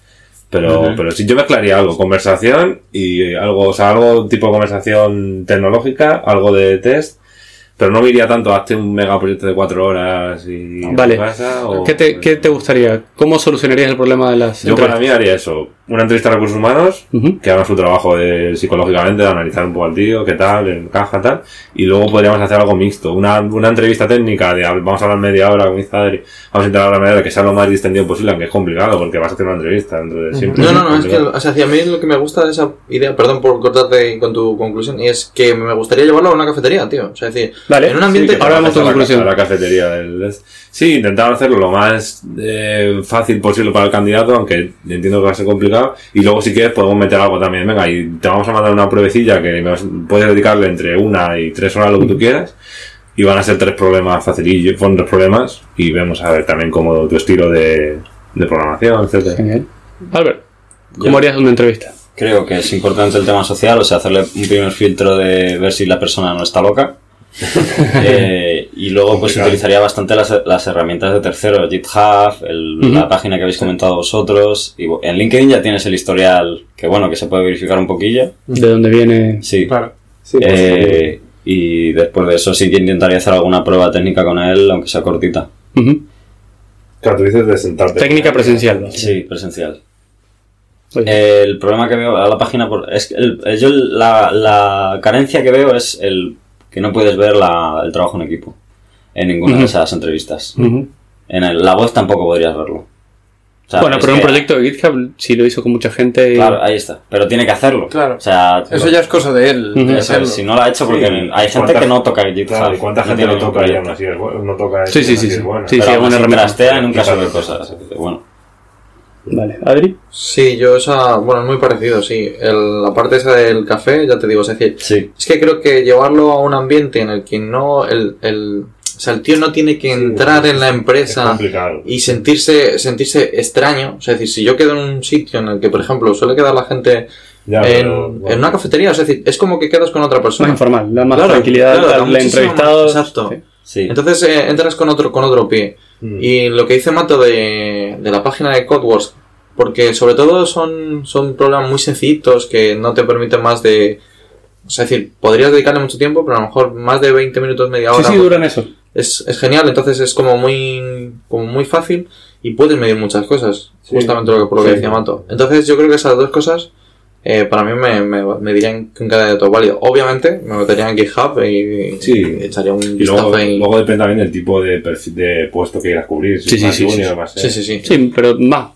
Pero, pero sí, yo mezclaría algo, conversación y algo, o sea, algo tipo de conversación tecnológica, algo de test, pero no me iría tanto a hacer un megaproyecto de cuatro horas y Vale. tu casa, o- ¿Qué te, ¿Qué te gustaría? ¿Cómo solucionarías el problema de las Yo para mí haría eso, una entrevista a recursos humanos, que hagan su trabajo de, psicológicamente, de analizar un poco al tío, qué tal, encaja, tal, y luego podríamos hacer algo mixto, una, una entrevista técnica de vamos a hablar media hora con dice Adri, vamos a intentar hablar media hora que sea lo más distendido posible, aunque es complicado, porque vas a hacer una entrevista dentro de siempre. No, no, no, es que, o sea, hacia mí lo que me gusta de esa idea, perdón por cortarte con tu conclusión, y es que me gustaría llevarlo a una cafetería, tío. O sea, es decir, Vale, en un ambiente... Sí, que ahora vamos a la, conclusión. la cafetería del... Sí, intentar hacerlo lo más eh, fácil posible para el candidato, aunque entiendo que va a ser complicado. Y luego, si quieres, podemos meter algo también. Venga, y te vamos a mandar una pruebecilla que vas- puedes dedicarle entre una y tres horas lo que tú quieras. Y van a ser tres problemas facilillos, son tres problemas. Y vemos a ver también cómo tu estilo de, de programación, etcétera. Genial. Albert, ¿cómo Yo- harías una entrevista? Creo que es importante el tema social, o sea, hacerle un primer filtro de ver si la persona no está loca. Eh, y luego pues utilizaría bastante las, las herramientas de terceros, GitHub, el- la página que habéis comentado vosotros. Y en LinkedIn ya tienes el historial, que bueno, que se puede verificar un poquillo. ¿De dónde viene? Sí. Claro. Sí, pues, Eh, y después de eso sí que intentaría hacer alguna prueba técnica con él, aunque sea cortita. Claro, tú dices de sentarte. Técnica presencial. Sí, presencial. Oye, Eh, el problema que veo a la página por, es que el- eh, yo la, la carencia que veo es el que no puedes ver la- el trabajo en equipo en ninguna de esas entrevistas. En el- la voz tampoco podrías verlo. O sea, Bueno, pero un que- proyecto de GitHub, si lo hizo con mucha gente. y- Claro, ahí está. Pero tiene que hacerlo. Claro. O sea, Eso ya es cosa de él. Eso si no lo ha hecho porque Sí. hay gente ¿Cuánta- que no toca GitHub. Claro, ¿y cuánta no gente ningún toca y aún así es bueno? No toca Sí, sí, sí, sí. bueno. Sí, Pero sí, aún así trastea para- cosas. Bueno, Vale, Adri. Sí, yo esa, bueno, es muy parecido, sí. El- la parte esa del café, ya te digo, es decir, sí. es que creo que llevarlo a un ambiente en el que no, el, el, o sea, el tío no tiene que entrar en la Es empresa y sentirse, sentirse extraño. O sea, es decir, si yo quedo en un sitio en el que, por ejemplo, suele quedar la gente Ya, en, pero, bueno. en una cafetería, es decir, es como que quedas con otra Más persona. informal, da más Claro, tranquilidad claro, al entrevistado. más- exacto. Sí. Sí. Entonces eh, entras con otro, con otro pie. Mm. Y lo que dice Mato de, de la página de CodeWars, porque sobre todo son, son problemas muy sencillitos que no te permiten más de... O sea, es decir, podrías dedicarle mucho tiempo, pero a lo mejor más de 20 minutos, media Sí, hora. sí, duran eso. es, es genial, entonces es como muy, como muy fácil y puedes medir muchas cosas, Sí. justamente lo que, por lo que Sí. decía Mato. Entonces yo creo que esas dos cosas eh, para mí me, me, me dirían que un candidato válido. Obviamente me metería en GitHub y, Sí. y echaría un Y luego, vistazo ahí. luego depende también del tipo de, puesto que quieras cubrir. Si Sí, sí, más sí, junior, sí. más Sí, sí, sí. Sí, pero más.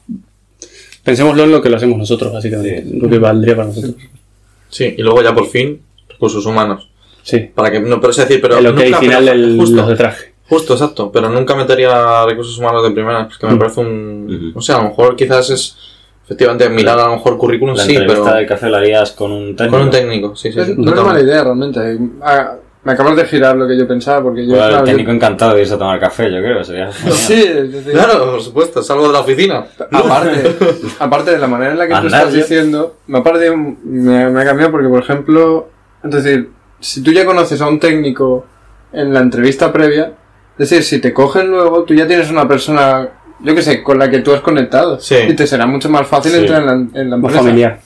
Pensémoslo en lo que lo hacemos nosotros, básicamente. Sí. Lo que valdría para nosotros. Sí, y luego ya por fin, recursos humanos. Sí. Para que, no, pero es decir, pero el ok nunca, final pero del, justo, los de traje. justo, exacto, pero nunca metería recursos humanos de primera, porque me Mm. parece un, Ujú. o sea, a lo mejor quizás es Efectivamente, mirar a lo mejor currículum La sí, entrevista pero de café la harías con un técnico. con un técnico, sí, sí. No es mala idea realmente. Ah, me acabas de girar lo que yo pensaba porque yo. El claro, yo- técnico encantado de irse a tomar café, yo creo. Sería. Sí, es decir, Claro, por supuesto, salgo de la oficina. Aparte, aparte de la manera en la que tú estás yo. diciendo, me ha, parecido- me, me ha cambiado porque, por ejemplo, es decir, si tú ya conoces a un técnico en la entrevista previa, es decir, si te cogen luego, tú ya tienes una persona, yo que sé, con la que tú has conectado. Sí. Y te será mucho más fácil Sí. entrar en la, en la Más empresa. familiar.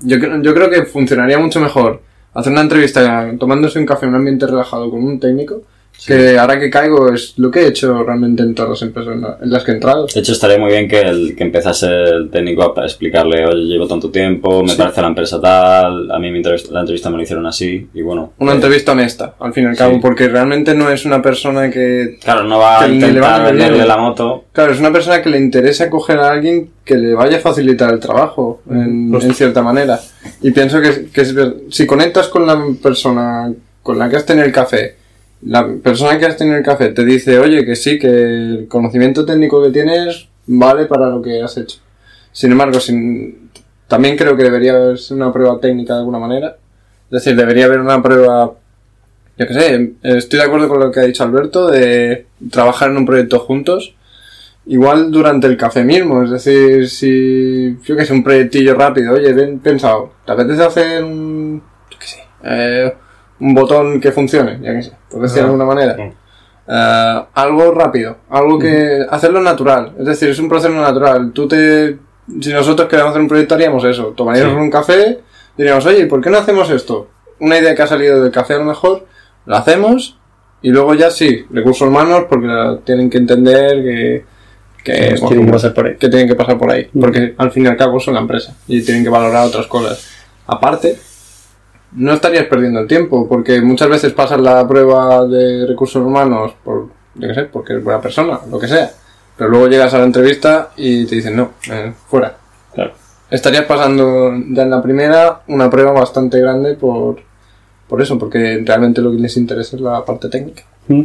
Yo, creo- yo creo que funcionaría mucho mejor hacer una entrevista tomándose un café en un ambiente relajado con un técnico, que ahora que caigo es lo que he hecho realmente en todas las empresas en la- las que he entrado. De hecho, estaría muy bien que, el, que empezase el técnico a explicarle, oye, llevo tanto tiempo, me parece la empresa tal, a mí mi entrevista- la entrevista me lo hicieron así, y bueno. Una eh, entrevista honesta, al fin y al cabo, Sí. porque realmente no es una persona que... Claro, no va a le va intentar venderle la moto. Claro, es una persona que le interesa coger a alguien que le vaya a facilitar el trabajo, en, en cierta manera. Y pienso que, que es si conectas con la persona con la que has tenido el café, la persona que has tenido el café te dice, oye, que sí, que el conocimiento técnico que tienes vale para lo que has hecho. Sin embargo, sin, también creo que debería haber una prueba técnica de alguna manera. Es decir, debería haber una prueba yo qué sé, estoy de acuerdo con lo que ha dicho Alberto de trabajar en un proyecto juntos. Igual durante el café mismo, es decir, si yo que sé, un proyectillo rápido, oye, ven pensado, ¿te apetece hacer un, yo qué sé, eh, un botón que funcione? Ya que sé, por decir de Ajá. alguna manera. Eh, algo rápido, algo que, hacerlo natural, es decir, es un proceso natural. Tú te, si nosotros queremos hacer un proyecto haríamos eso, tomaríamos Sí. un café, diríamos, oye, ¿por qué no hacemos esto? Una idea que ha salido del café a lo mejor, la hacemos y luego ya sí, recursos humanos porque tienen que entender que, que, bueno, tienen que pasar por ahí. que tienen que pasar por ahí, porque al fin y al cabo son la empresa y tienen que valorar otras cosas. Aparte, no estarías perdiendo el tiempo, porque muchas veces pasas la prueba de recursos humanos por, yo qué sé, porque es buena persona, lo que sea, pero luego llegas a la entrevista y te dicen no, eh, fuera. Claro. Estarías pasando ya en la primera una prueba bastante grande por, por eso, porque realmente lo que les interesa es la parte técnica. Mm.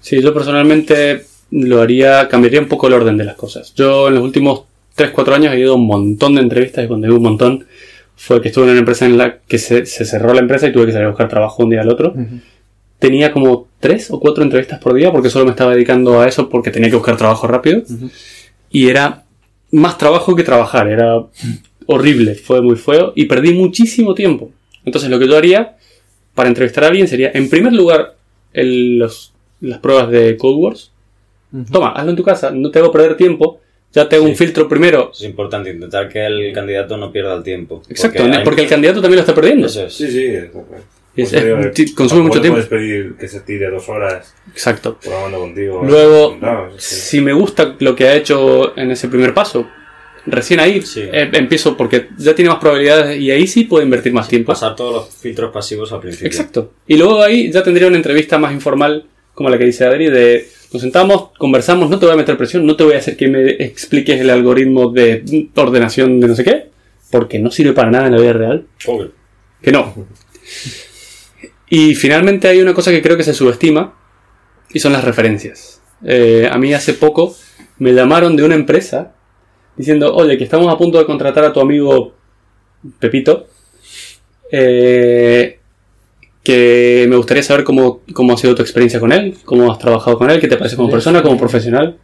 Sí, yo personalmente lo haría, cambiaría un poco el orden de las cosas. Yo en los últimos 3-4 años he ido a un montón de entrevistas y cuando digo un montón fue que estuve en una empresa en la que se, se cerró la empresa y tuve que salir a buscar trabajo un día al otro. Tenía como 3 o 4 entrevistas por día porque solo me estaba dedicando a eso porque tenía que buscar trabajo rápido. Y era más trabajo que trabajar, era horrible, fue muy feo y perdí muchísimo tiempo. Entonces lo que yo haría para entrevistar a alguien sería, en primer lugar, el- los- las pruebas de Cold Wars. Toma, hazlo en tu casa, no te hago perder tiempo. Ya te hago un filtro primero. Es importante intentar que el candidato no pierda el tiempo. Exacto, hay- porque el candidato también lo está perdiendo. Eso es. Sí, sí. Es- eh, consume mucho tiempo. puedes pedir que se tire dos horas Exacto. programando contigo. Luego, No, si me gusta lo que ha hecho en ese primer paso, recién ahí Sí. eh, empiezo porque ya tiene más probabilidades y ahí sí puedo invertir más tiempo. Pasar todos los filtros pasivos al principio. Exacto. Y luego ahí ya tendría una entrevista más informal, como la que dice Adri, de nos sentamos, conversamos, no te voy a meter presión, no te voy a hacer que me expliques el algoritmo de ordenación de no sé qué, porque no sirve para nada en la vida real. Joder. Que no. Y finalmente hay una cosa que creo que se subestima y son las referencias. Eh, a mí hace poco me llamaron de una empresa diciendo, oye, que estamos a punto de contratar a tu amigo Pepito, eh, que me gustaría saber cómo, cómo ha sido tu experiencia con él, cómo has trabajado con él, qué te parece como persona, como profesional.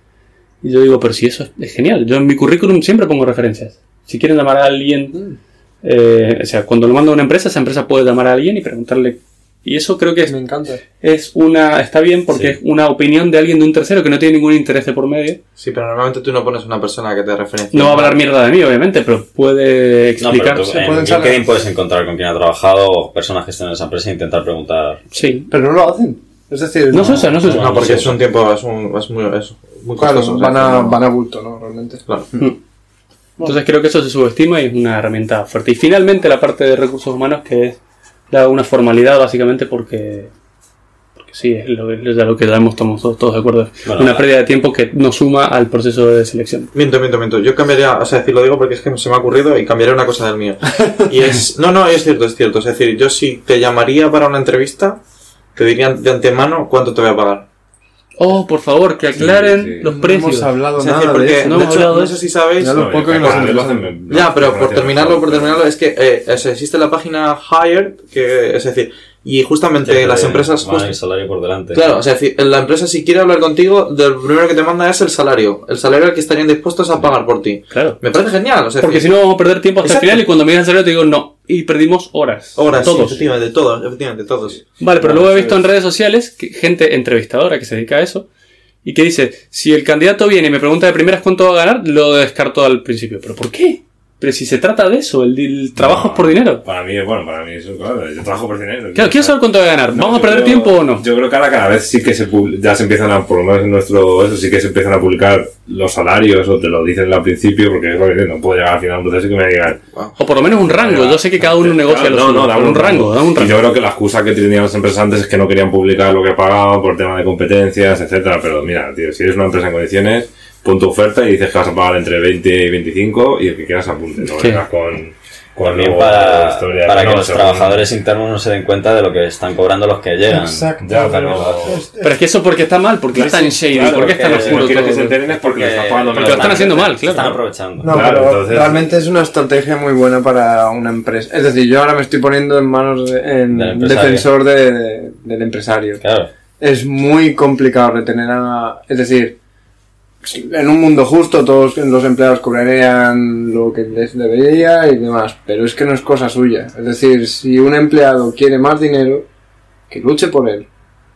Y yo digo, pero si eso es, es genial, yo en mi currículum siempre pongo referencias. Si quieren llamar a alguien eh, o sea, cuando lo manda a una empresa, esa empresa puede llamar a alguien y preguntarle. Y eso creo que es, Me encanta. es una. Está bien porque Sí. es una opinión de alguien de un tercero que no tiene ningún interés de por medio. Sí, pero normalmente tú no pones una persona que te referencia. No va a hablar mierda de mí, obviamente, pero puede No, pero explicar. tú, en LinkedIn puedes encontrar con quién ha trabajado o personas que estén en esa empresa e intentar preguntar. Sí. Pero no lo hacen. Es decir, No se usa, no se usa. No, porque es un tiempo, es, un, es muy, es muy Claro, costoso. van a, no- van a bulto, ¿no? Realmente. Claro. Entonces creo que eso se subestima y es una herramienta fuerte. Y finalmente la parte de recursos humanos que es da una formalidad básicamente porque. Porque sí, es lo, es a lo que damos estamos todos, todos de acuerdo. Bueno, una pérdida de tiempo que no suma al proceso de selección. Miento, miento, miento. Yo cambiaría, o sea, decir, lo digo porque es que se me ha ocurrido y cambiaría una cosa del mío. Y es, no, no, es cierto, es cierto. Es decir, yo si te llamaría para una entrevista, te diría de antemano cuánto te voy a pagar. Oh, por favor, que aclaren Sí, sí. los No precios. hemos hablado Es decir, nada de porque, eso. no de hemos hecho, hablado de no eso. sé si sabéis. Ya lo poco que nos cada vez lo interesa. hacen- Ya, pero por terminarlo, por terminarlo, es que eh, es- existe la página Hired, que es decir, y justamente las empresas. Van just- el salario por delante. Claro, o sea, es decir, la empresa si quiere hablar contigo, lo primero que te manda es el salario. El salario al que estarían dispuestos a pagar por ti. Claro. Me parece genial, o sea, Porque si no vamos a perder tiempo hasta Exacto. el final y cuando me digan el salario te digo no. Y perdimos horas. Ahora sí, Todos. efectivamente, todos, efectivamente, todos. Vale, pero luego he visto en es. redes sociales que gente entrevistadora que se dedica a eso y que dice, si el candidato viene y me pregunta de primeras cuánto va a ganar, lo descarto al principio. ¿Pero por qué? Pero si se trata de eso, el, el trabajo No, es por dinero. Para mí, bueno, para mí eso, claro, yo trabajo por dinero. Claro, quiero saber cuánto va a ganar. No, ¿Vamos a perder creo- tiempo o no? Yo creo que ahora cada vez sí que se ya se empiezan a, por lo menos en nuestro, eso sí que se empiezan a publicar los salarios o te lo dicen al principio porque es lo que no puedo llegar al final de un proceso y que me digan. O por lo menos un rango. Yo sé que cada uno negocia Claro, lo no, no, da un rango, da un Y rango. yo creo que la excusa que tenían las empresas antes es que no querían publicar lo que pagaban por tema de competencias, etcétera. Pero mira, tío, si eres una empresa en condiciones, pon tu oferta y dices que vas a pagar entre 20 y 25 y el que quieras apunte. No Sí. con, con También luego la para, historia para que no, los según- trabajadores internos no se den cuenta de lo que están cobrando los que llegan. Exacto. Ya, pero. Pero es que eso porque está mal, porque es tan shady, Claro, porque porque si no oscuro quieres que se enteren es porque pagando lo están haciendo mal, claro. Están aprovechando. No, Claro, pero entonces- realmente es una estrategia muy buena para una empresa. Es decir, yo ahora me estoy poniendo en manos de, en Del defensor de- de- del empresario. Claro. Es muy complicado retener a... Es decir, en un mundo justo todos los empleados cobrarían lo que les debería y demás, pero es que no es cosa suya. Es decir, si un empleado quiere más dinero, que luche por él.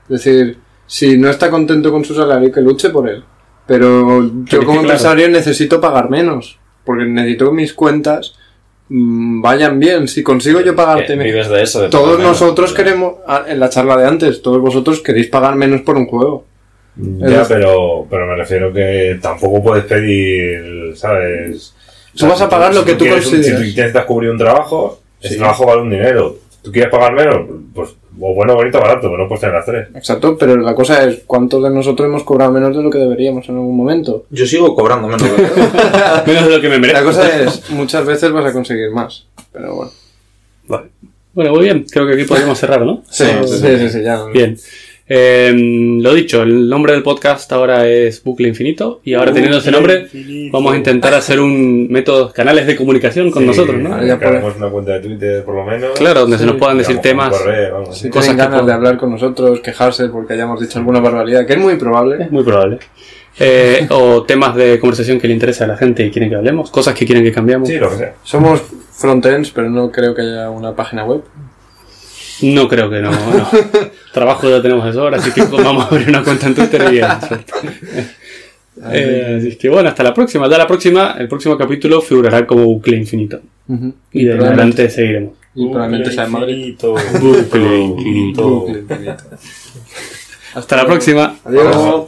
Es decir, si no está contento con su salario, que luche por él. Pero yo como empresario necesito pagar menos, porque necesito que mis cuentas mm, vayan bien. Si consigo yo pagarte... Que me- vives de eso. de Todos menos. nosotros queremos, ah, en la charla de antes, todos vosotros queréis pagar menos por un juego. Ya, pero, pero me refiero que tampoco puedes pedir, ¿sabes? Tú vas a pagar lo que tú consideras. si tú intentas cubrir un trabajo, ese Sí. trabajo vale un dinero. ¿Tú quieres pagar menos? Pues, o bueno, bonito, barato, pero no puedes tener las tres. Exacto, pero la cosa es, ¿cuántos de nosotros hemos cobrado menos de lo que deberíamos en algún momento? Yo sigo cobrando menos. ¿verdad? Menos de lo que me merezco. La cosa es, muchas veces vas a conseguir más, pero bueno. Bueno, muy bien. Creo que aquí podríamos cerrar, ¿no? Sí, sí, sí, sí, ya. Bien. Eh, lo dicho, el nombre del podcast ahora es Bucle Infinito y ahora teniendo ese nombre vamos a intentar hacer un método, canales de comunicación con Sí, nosotros, ¿no? Hagamos una cuenta de Twitter, por lo menos. Claro, donde se nos puedan decir temas. correo. Si cosas tienen que ganas de hablar con nosotros, quejarse porque hayamos dicho alguna barbaridad, que es muy probable. Es muy probable. Eh, o temas de conversación que le interesa a la gente y quieren que hablemos, cosas que quieren que cambiamos. Sí, lo que sea. Somos frontends, pero no creo que haya una página web. No creo que no. no. Trabajo ya tenemos de sobra, así que vamos a abrir una cuenta en Twitter y ya. Eh, así que bueno, hasta la próxima. Ya la próxima, el próximo capítulo figurará como bucle infinito. Y de adelante seguiremos. Y probablemente sea en Madrid. Bucle infinito. Bucle infinito. Hasta la próxima. Adiós.